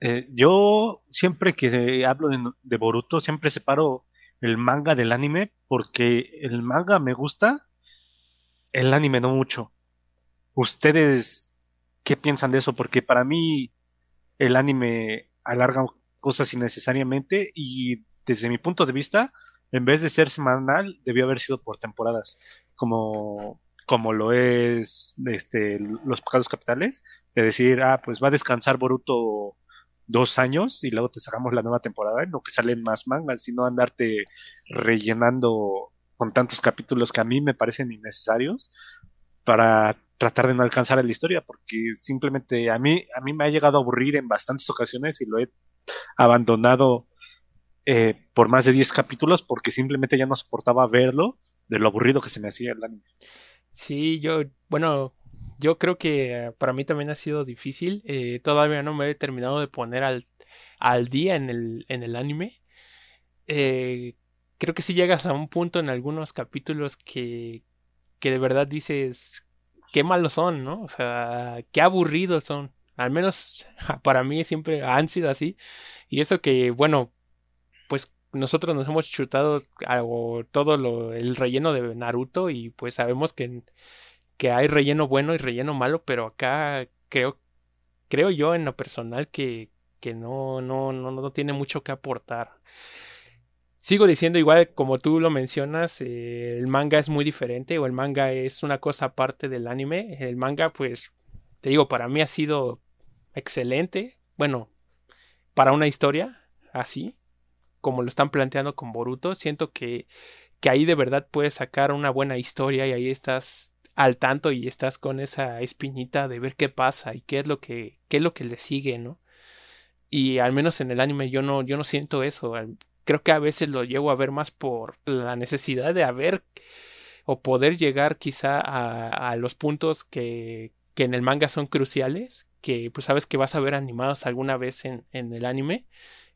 Eh, yo siempre que hablo de, de, Boruto, siempre separo el manga del anime, porque el manga me gusta, el anime no mucho. Ustedes qué piensan de eso, porque para mí el anime alarga cosas innecesariamente y desde mi punto de vista, en vez de ser semanal, debió haber sido por temporadas, como, como lo es este, los pecados capitales, de decir, ah, pues va a descansar Boruto dos años y luego te sacamos la nueva temporada, en lo que salen más mangas, sino andarte rellenando con tantos capítulos que a mí me parecen innecesarios para tratar de no alcanzar la historia, porque simplemente a mí, a mí me ha llegado a aburrir en bastantes ocasiones y lo he abandonado eh, por más de 10 capítulos porque simplemente ya no soportaba verlo de lo aburrido que se me hacía el anime. Sí, yo, bueno, yo creo que para mí también ha sido difícil. Eh, todavía no me he terminado de poner al, al día en el, en el anime. Eh, creo que si llegas a un punto en algunos capítulos que, que de verdad dices qué malos son, ¿no? O sea, qué aburridos son. Al menos para mí siempre han sido así. Y eso que, bueno, pues nosotros nos hemos chutado algo, todo lo, el relleno de Naruto y pues sabemos que, que hay relleno bueno y relleno malo, pero acá creo, creo yo en lo personal que, que no, no, no, no tiene mucho que aportar. Sigo diciendo igual como tú lo mencionas, eh, el manga es muy diferente o el manga es una cosa aparte del anime. El manga pues te digo, para mí ha sido excelente. Bueno, para una historia así, como lo están planteando con Boruto, siento que, que ahí de verdad puedes sacar una buena historia y ahí estás al tanto y estás con esa espinita de ver qué pasa y qué es lo que, qué es lo que le sigue, ¿no? Y al menos en el anime yo no, yo no siento eso. Creo que a veces lo llevo a ver más por la necesidad de haber o poder llegar quizá a, a los puntos que, que en el manga son cruciales, que pues sabes que vas a ver animados alguna vez en, en el anime.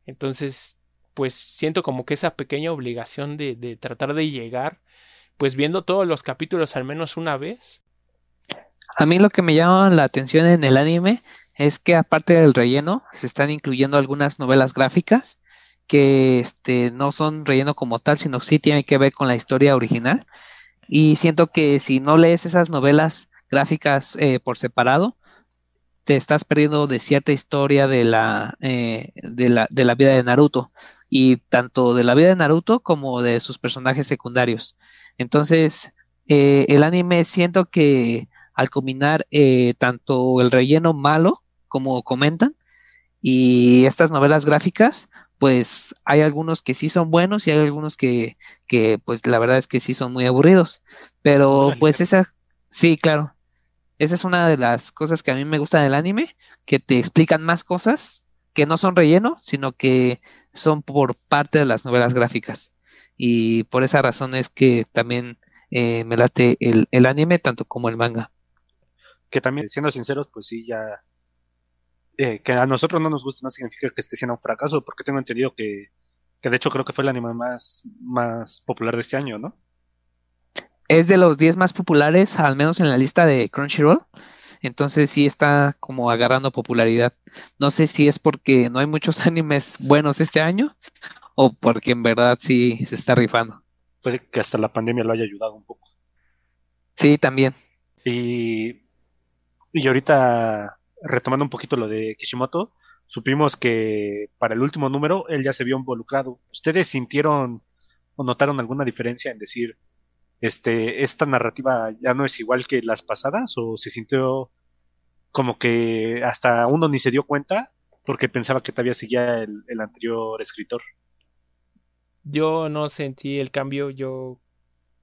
Entonces pues siento como que esa pequeña obligación de, de tratar de llegar, pues viendo todos los capítulos al menos una vez. A mí lo que me llama la atención en el anime es que aparte del relleno se están incluyendo algunas novelas gráficas que este, no son relleno como tal, sino que sí tienen que ver con la historia original. Y siento que si no lees esas novelas gráficas eh, por separado, te estás perdiendo de cierta historia de la, eh, de la, de la vida de Naruto y tanto de la vida de Naruto como de sus personajes secundarios. Entonces, eh, el anime siento que al combinar tanto el relleno malo, como comentan, y estas novelas gráficas, pues hay algunos que sí son buenos y hay algunos que, que pues la verdad es que sí son muy aburridos. Pero pues esa, sí, claro. Esa es una de las cosas que a mí me gusta del anime, que te explican más cosas que no son relleno, sino que son por parte de las novelas gráficas. Y por esa razón es que también eh, me late el, el, anime tanto como el manga. Que también, siendo sinceros, pues sí, ya... Eh, que a nosotros no nos gusta no significa que esté siendo un fracaso, porque tengo entendido que, que de hecho creo que fue el anime más, más popular de este año, ¿no? Es de los 10 más populares, al menos en la lista de Crunchyroll. Entonces sí está como agarrando popularidad. No sé si es porque no hay muchos animes buenos este año o porque en verdad sí se está rifando. Puede que hasta la pandemia lo haya ayudado un poco. Sí, también. Y, y ahorita, retomando un poquito lo de Kishimoto, supimos que para el último número él ya se vio involucrado. ¿Ustedes sintieron o notaron alguna diferencia en decir, este, esta narrativa ya no es igual que las pasadas o se sintió como que hasta uno ni se dio cuenta porque pensaba que todavía seguía el, anterior escritor. Yo no sentí el cambio, yo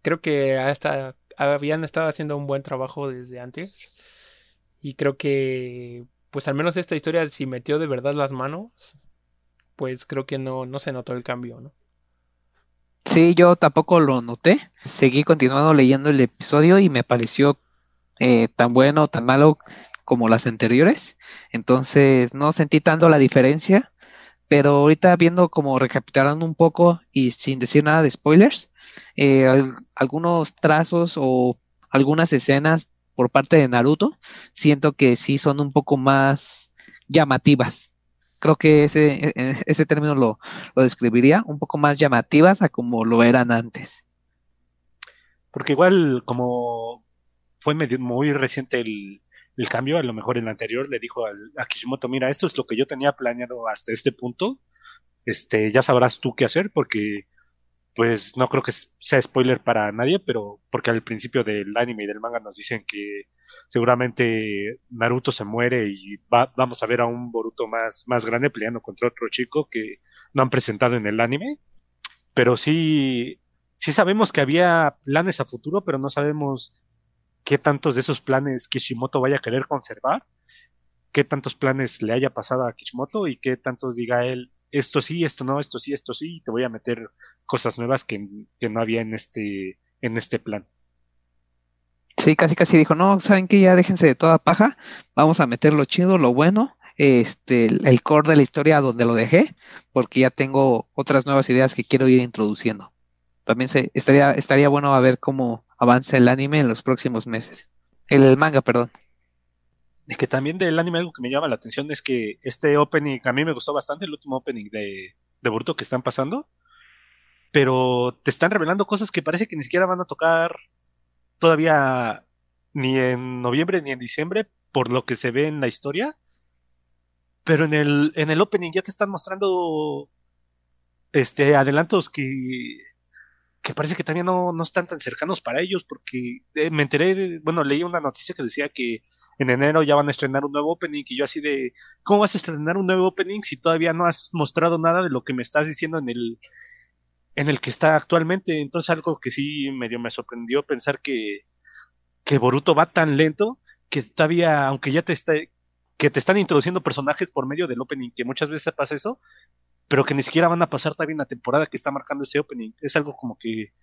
creo que hasta habían estado haciendo un buen trabajo desde antes y creo que pues al menos esta historia si metió de verdad las manos pues creo que no, no se notó el cambio, ¿no? Sí, yo tampoco lo noté. Seguí continuando leyendo el episodio y me pareció eh, tan bueno, tan malo como las anteriores. Entonces no sentí tanto la diferencia. Pero ahorita viendo como recapitulando un poco y sin decir nada de spoilers, eh, algunos trazos o algunas escenas por parte de Naruto, siento que sí son un poco más llamativas creo que ese, e, e, ese término lo, lo describiría, un poco más llamativas a como lo eran antes. Porque igual como fue muy reciente el, el, cambio, a lo mejor el anterior le dijo a Kishimoto, mira, esto es lo que yo tenía planeado hasta este punto, este, ya sabrás tú qué hacer porque pues no creo que sea spoiler para nadie, pero porque al principio del anime y del manga nos dicen que seguramente Naruto se muere y va, vamos a ver a un Boruto más, más grande peleando contra otro chico que no han presentado en el anime. Pero sí, sí sabemos que había planes a futuro, pero no sabemos qué tantos de esos planes Kishimoto vaya a querer conservar, qué tantos planes le haya pasado a Kishimoto y qué tantos diga él, esto sí, esto no, esto sí, esto sí, te voy a meter cosas nuevas que, que no había en este, en este plan. Sí, casi casi dijo, no, ¿saben qué? Ya déjense de toda paja, vamos a meter lo chido, lo bueno, este, el core de la historia donde lo dejé, porque ya tengo otras nuevas ideas que quiero ir introduciendo. También se, estaría, estaría bueno a ver cómo avanza el anime en los próximos meses. El manga, perdón. Es que también del anime algo que me llama la atención es que este opening, a mí me gustó bastante el último opening de, de Boruto que están pasando, pero te están revelando cosas que parece que ni siquiera van a tocar todavía ni en noviembre ni en diciembre, por lo que se ve en la historia. Pero en el, en el opening ya te están mostrando este adelantos que, que parece que también no, no están tan cercanos para ellos, porque eh, me enteré, bueno, leí una noticia que decía que en enero ya van a estrenar un nuevo opening y yo así de, ¿cómo vas a estrenar un nuevo opening si todavía no has mostrado nada de lo que me estás diciendo en el, en el que está actualmente. Entonces algo que sí medio me sorprendió pensar que, que Boruto va tan lento que todavía, aunque ya te está, que te están introduciendo personajes por medio del opening, que muchas veces pasa eso, pero que ni siquiera van a pasar todavía la temporada que está marcando ese opening. Es algo como que,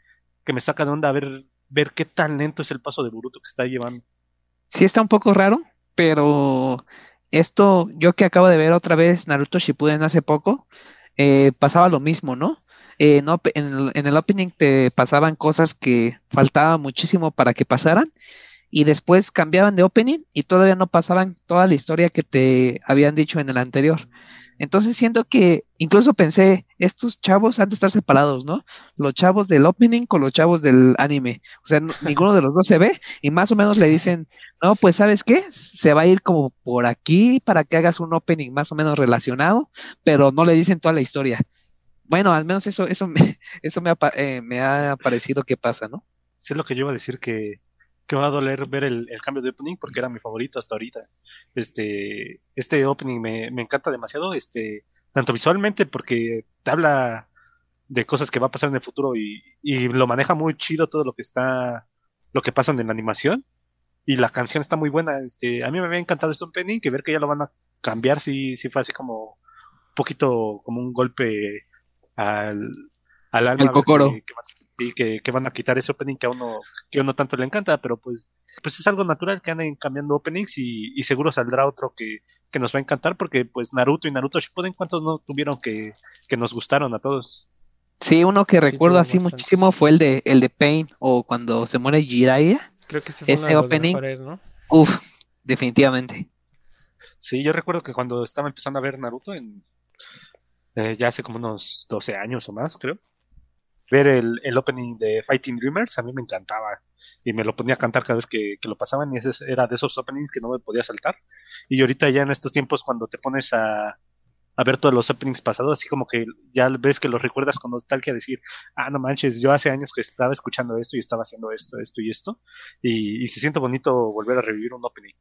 que me saca de onda ver, ver qué tan lento es el paso de Boruto que está llevando. Sí está un poco raro, pero esto, yo que acabo de ver otra vez Naruto Shippuden hace poco, eh, pasaba lo mismo, ¿no? En, el, en el opening te pasaban cosas que faltaba muchísimo para que pasaran y después cambiaban de opening y todavía no pasaban toda la historia que te habían dicho en el anterior. Entonces siento que incluso pensé, estos chavos han de estar separados, ¿no? Los chavos del opening con los chavos del anime. O sea, no, ninguno de los dos se ve y más o menos le dicen, no, pues sabes qué, se va a ir como por aquí para que hagas un opening más o menos relacionado, pero no le dicen toda la historia. Bueno, al menos eso, eso, me, eso me, ha, eh, me ha parecido que pasa, ¿no? Sí, es lo que yo iba a decir que, que va a doler ver el, el, cambio de opening porque era mi favorito hasta ahorita. Este, este opening me, me, encanta demasiado, este, tanto visualmente porque te habla de cosas que va a pasar en el futuro y, y lo maneja muy chido todo lo que está, lo que pasa en la animación. Y la canción está muy buena. Este, a mí me había encantado este opening, que ver que ya lo van a cambiar, sí, sí fue así como un poquito como un golpe al, al alma. El cocoro. Que, que, que, que, van a quitar ese opening que a uno, que a uno tanto le encanta, pero pues, pues es algo natural que anden cambiando openings y, y seguro saldrá otro que, que, nos va a encantar porque pues Naruto y Naruto Shippuden cuántos no tuvieron que, que nos gustaron a todos. Sí, uno que sí, recuerdo así bastantes. muchísimo fue el de el de Pain o cuando se muere Jiraiya. Creo que ese, fue ese opening. Mejores, ¿no? Uf, definitivamente. Sí, yo recuerdo que cuando estaba empezando a ver Naruto en eh, ya hace como unos 12 años o más, creo. Ver el, el, opening de Fighting Dreamers a mí me encantaba y me lo ponía a cantar cada vez que, que, lo pasaban y ese era de esos openings que no me podía saltar. Y ahorita ya en estos tiempos cuando te pones a, a ver todos los openings pasados, así como que ya ves que los recuerdas con nostalgia, decir, ah, no manches, yo hace años que estaba escuchando esto y estaba haciendo esto, esto y esto, y, y se siente bonito volver a revivir un opening.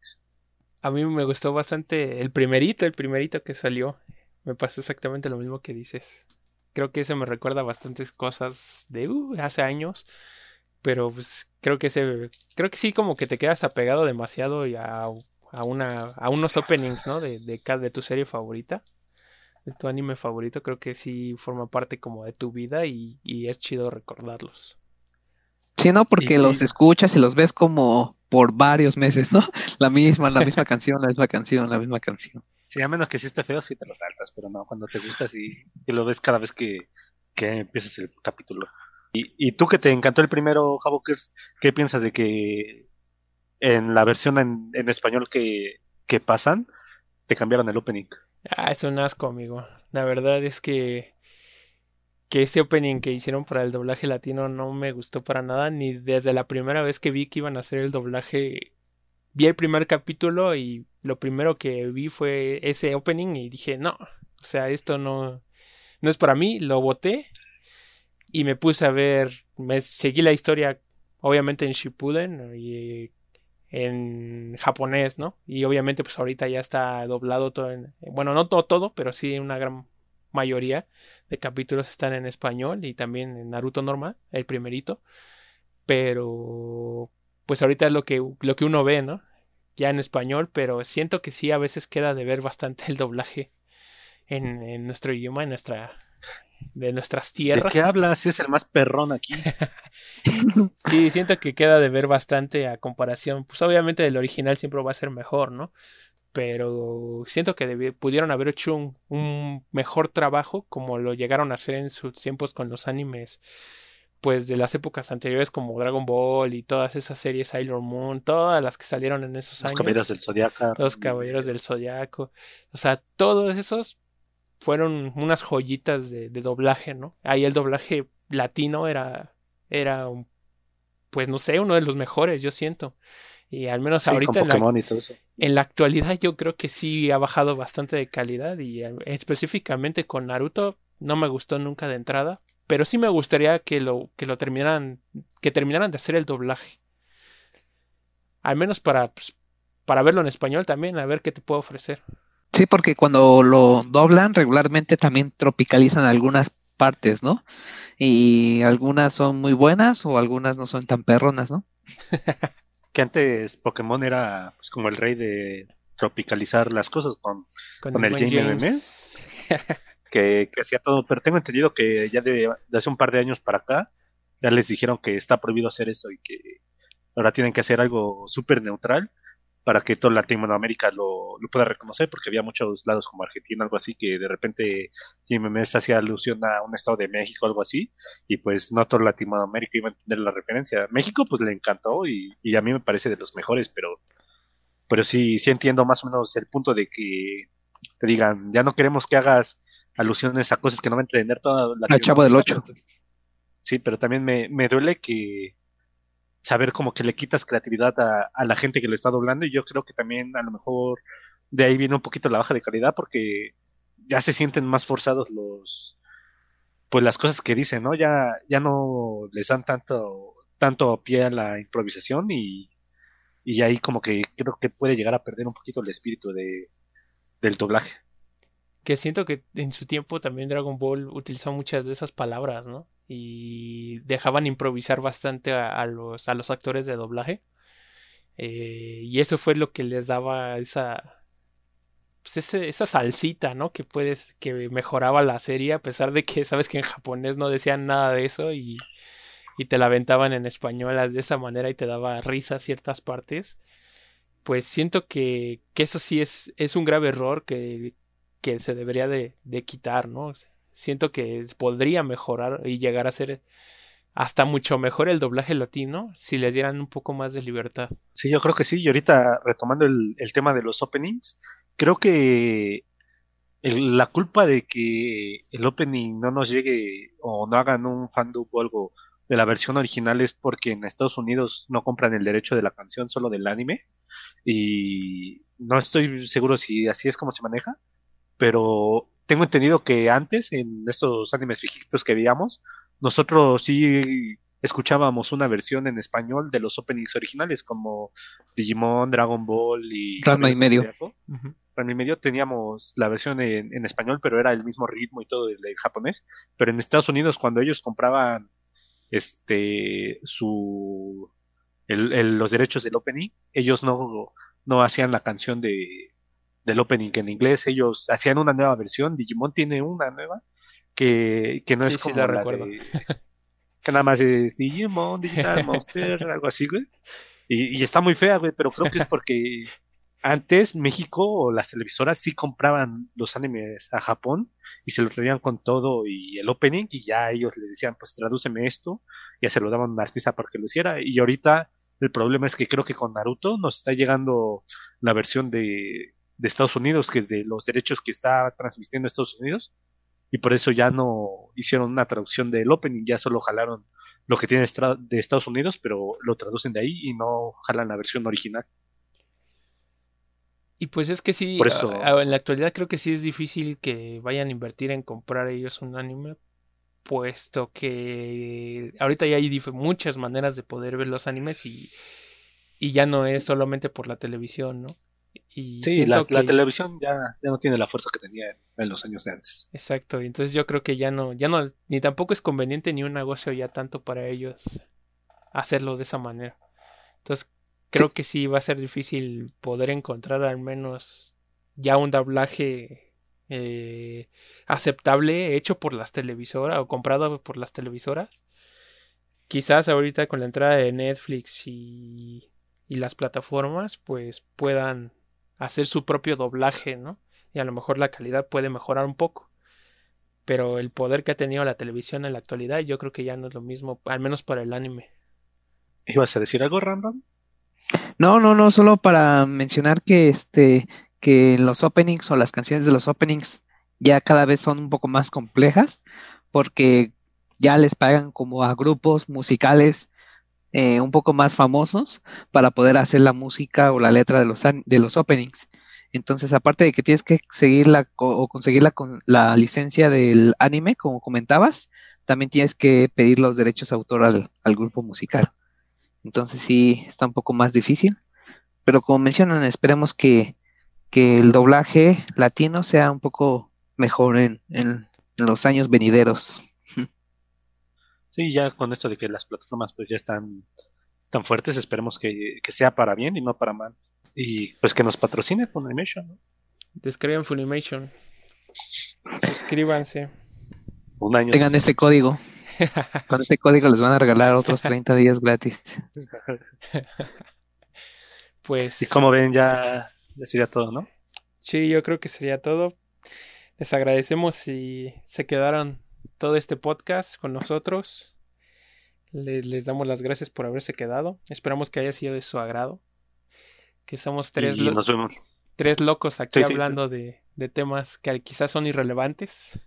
A mí me gustó bastante el primerito, el primerito que salió, me pasó exactamente lo mismo que dices. Creo que ese me recuerda bastantes cosas de uh, hace años. Pero pues creo que ese. Creo que sí, como que te quedas apegado demasiado a, a una. a unos openings, ¿no? De, de, de tu serie favorita. De tu anime favorito. Creo que sí forma parte como de tu vida y, y es chido recordarlos. Sí, no, porque y, los escuchas y los ves como por varios meses, ¿no? La misma, la misma canción, la misma canción, la misma canción. Sí, a menos que sí esté feo, sí te lo saltas, pero no, cuando te gusta, sí, y lo ves cada vez que, que empiezas el capítulo. Y, y tú que te encantó el primero, Havokers, ¿qué piensas de que en la versión en, en español que, que, pasan, te cambiaron el opening? Ah, es un asco, amigo. La verdad es que que ese opening que hicieron para el doblaje latino no me gustó para nada, ni desde la primera vez que vi que iban a hacer el doblaje vi el primer capítulo y lo primero que vi fue ese opening y dije, no, o sea, esto no, no es para mí, lo boté y me puse a ver, me seguí la historia obviamente en Shippuden y en japonés, ¿no? Y obviamente pues ahorita ya está doblado todo en, bueno, no todo, todo, pero sí una gran mayoría de capítulos están en español y también en Naruto normal, el primerito, pero pues ahorita es lo que, lo que uno ve, ¿no? Ya en español, pero siento que sí, a veces queda de ver bastante el doblaje. en, en nuestro idioma, en nuestra de nuestras tierras. ¿De qué hablas? Es el más perrón aquí. sí, siento que queda de ver bastante a comparación. Pues obviamente el original siempre va a ser mejor, ¿no? Pero siento que pudieron haber hecho un, un, mejor trabajo como lo llegaron a hacer en sus tiempos con los animes. Pues de las épocas anteriores como Dragon Ball y todas esas series Sailor Moon, todas las que salieron en esos los años. Los Caballeros del Zodiaco. Los Caballeros del Zodiaco. O sea, todos esos fueron unas joyitas de, de, doblaje, ¿no? Ahí el doblaje latino era, era un, pues no sé, uno de los mejores, yo siento. Y al menos sí, ahorita en la, en la, actualidad yo creo que sí ha bajado bastante de calidad y específicamente con Naruto no me gustó nunca de entrada, pero sí me gustaría que lo, que lo terminaran, que terminaran de hacer el doblaje. Al menos para, pues, para verlo en español también, a ver qué te puedo ofrecer. Sí, porque cuando lo doblan regularmente también tropicalizan algunas partes, ¿no? Y algunas son muy buenas o algunas no son tan perronas, ¿no? que antes Pokémon era pues, como el rey de tropicalizar las cosas con, con, con el, el James, que, hacía todo, pero tengo entendido que ya de, hace un par de años para acá ya les dijeron que está prohibido hacer eso y que ahora tienen que hacer algo súper neutral para que toda Latinoamérica lo, lo, pueda reconocer, porque había muchos lados como Argentina, algo así, que de repente JMMS hacía alusión a un estado de México, algo así, y pues no toda Latinoamérica iba a entender la referencia. México pues le encantó y, y, a mí me parece de los mejores, pero, pero sí, sí entiendo más o menos el punto de que te digan, ya no queremos que hagas alusiones a cosas que no va a entender toda la... El chavo del 8. Sí, pero también me, me duele que saber como que le quitas creatividad a, a, la gente que lo está doblando y yo creo que también a lo mejor de ahí viene un poquito la baja de calidad porque ya se sienten más forzados los pues las cosas que dicen, ¿no? Ya, ya no les dan tanto, tanto pie a la improvisación y, y ahí como que creo que puede llegar a perder un poquito el espíritu de, del doblaje. Que siento que en su tiempo también Dragon Ball utilizó muchas de esas palabras, ¿no? y dejaban improvisar bastante a, los, a los actores de doblaje. Eh, y eso fue lo que les daba esa, pues esa salsita, ¿no? Que puedes, que mejoraba la serie, a pesar de que sabes que en japonés no decían nada de eso y, y te la aventaban en español de esa manera y te daba risa ciertas partes. Pues siento que, que eso sí es, es un grave error que, que se debería de, de quitar, ¿no? siento que podría mejorar y llegar a ser hasta mucho mejor el doblaje latino si les dieran un poco más de libertad. Sí, yo creo que sí. Y ahorita retomando el, el tema de los openings, creo que la culpa de que el opening no nos llegue o no hagan un fandub o algo de la versión original es porque en Estados Unidos no compran el derecho de la canción, solo del anime. Y no estoy seguro si así es como se maneja, pero tengo entendido que antes, en estos animes viejitos que veíamos, nosotros sí escuchábamos una versión en español de los openings originales, como Digimon, Dragon Ball y... Ranma y medio. Uh -huh. Ranma y medio teníamos la versión en, en, español, pero era el mismo ritmo y todo el, el japonés. Pero en Estados Unidos, cuando ellos compraban este su el, el, los derechos del opening, ellos no, no hacían la canción de, del opening en inglés, ellos hacían una nueva versión, Digimon tiene una nueva que, que no sí, es como sí, la, la recuerdo. de, que nada más es Digimon, Digital Monster, algo así, güey. Y, y, está muy fea, güey, pero creo que es porque antes México o las televisoras sí compraban los animes a Japón y se lo traían con todo y el opening y ya ellos le decían, pues tradúceme esto, y ya se lo daban a un artista para que lo hiciera. Y ahorita el problema es que creo que con Naruto nos está llegando la versión de, de Estados Unidos que de los derechos que está transmitiendo Estados Unidos y por eso ya no hicieron una traducción del opening, ya solo jalaron lo que tiene de Estados Unidos, pero lo traducen de ahí y no jalan la versión original. Y pues es que sí, por eso, a, a, en la actualidad creo que sí es difícil que vayan a invertir en comprar ellos un anime, puesto que ahorita ya hay muchas maneras de poder ver los animes y, y ya no es solamente por la televisión, ¿no? Y sí, la, que... la, televisión ya, ya, no tiene la fuerza que tenía en los años de antes. Exacto, y entonces yo creo que ya no, ya no, ni tampoco es conveniente ni un negocio ya tanto para ellos hacerlo de esa manera. Entonces creo sí. que sí va a ser difícil poder encontrar al menos ya un doblaje eh, aceptable hecho por las televisoras o comprado por las televisoras. Quizás ahorita con la entrada de Netflix y, y las plataformas pues puedan hacer su propio doblaje, ¿no? Y a lo mejor la calidad puede mejorar un poco. Pero el poder que ha tenido la televisión en la actualidad yo creo que ya no es lo mismo, al menos para el anime. ¿Ibas a decir algo, Random? No, no, no, solo para mencionar que este, que los openings o las canciones de los openings ya cada vez son un poco más complejas, porque ya les pagan como a grupos musicales eh, un poco más famosos para poder hacer la música o la letra de los, de los openings. Entonces, aparte de que tienes que seguirla o conseguir la, la licencia del anime, como comentabas, también tienes que pedir los derechos de autor al, al grupo musical. Entonces sí, está un poco más difícil. Pero como mencionan, esperemos que, que el doblaje latino sea un poco mejor en, en, los años venideros. Sí, ya con esto de que las plataformas pues ya están tan fuertes, esperemos que, que sea para bien y no para mal. Y pues que nos patrocine Funimation, ¿no? Descarguen Funimation. Suscríbanse. Un año. Tengan este código. Con este código les van a regalar otros 30 días gratis. Pues. Y como ven, ya, ya sería todo, ¿no? Sí, yo creo que sería todo. Les agradecemos si se quedaron todo este podcast con nosotros. Les, les, damos las gracias por haberse quedado. Esperamos que haya sido de su agrado. Que somos tres, y nos vemos. tres locos aquí sí, hablando sí. De, de, temas que quizás son irrelevantes.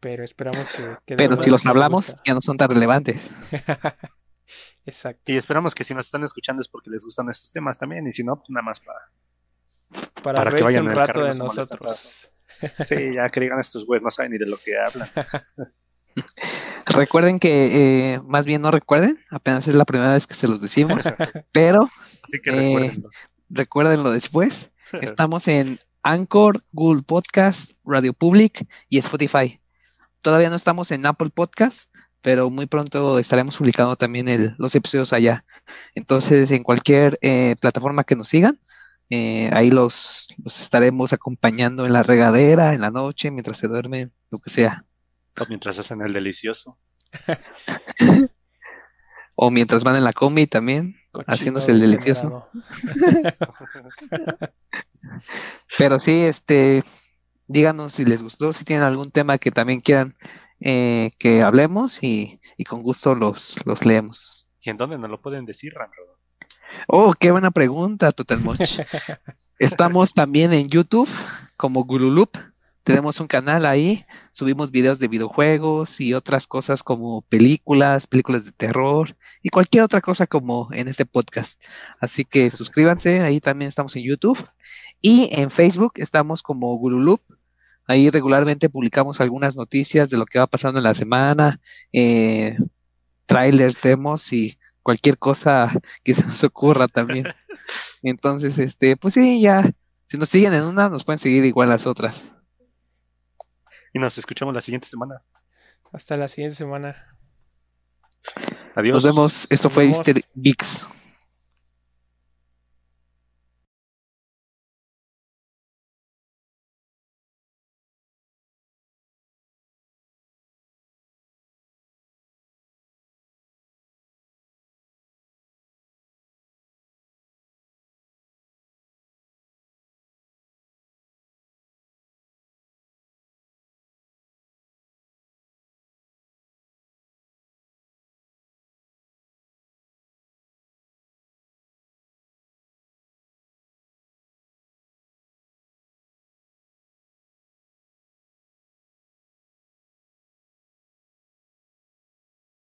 Pero esperamos que. que Pero si los hablamos, gusta. ya no son tan relevantes. Exacto. Y esperamos que si nos están escuchando es porque les gustan estos temas también. Y si no, pues nada más para. Para, para que vayan un rato de nosotros. Sí, ya que digan estos güeyes, no saben ni de lo que hablan. Recuerden que, eh, más bien no recuerden, apenas es la primera vez que se los decimos, pero Así que recuérdenlo. Eh, recuérdenlo después. Estamos en Anchor, Google Podcast, Radio Public y Spotify. Todavía no estamos en Apple Podcast, pero muy pronto estaremos publicando también el, los episodios allá. Entonces, en cualquier eh, plataforma que nos sigan, eh, ahí los, los, estaremos acompañando en la regadera, en la noche, mientras se duermen, lo que sea. O mientras hacen el delicioso. o mientras van en la combi también, Cochino haciéndose el delicioso. Pero sí, este, díganos si les gustó, si tienen algún tema que también quieran eh, que hablemos y, y, con gusto los, los leemos. ¿Y en dónde nos lo pueden decir, Ramro? Oh, qué buena pregunta, Totalmoch. Estamos también en YouTube como Gululup. Tenemos un canal ahí, subimos videos de videojuegos y otras cosas como películas, películas de terror y cualquier otra cosa como en este podcast. Así que suscríbanse, ahí también estamos en YouTube. Y en Facebook estamos como Gululup. Ahí regularmente publicamos algunas noticias de lo que va pasando en la semana, eh, trailers, demos y cualquier cosa que se nos ocurra también. Entonces, este, pues sí, ya, si nos siguen en una, nos pueden seguir igual las otras. Y nos escuchamos la siguiente semana. Hasta la siguiente semana. Adiós. Nos vemos. Esto Nos fue. Easter Geeks.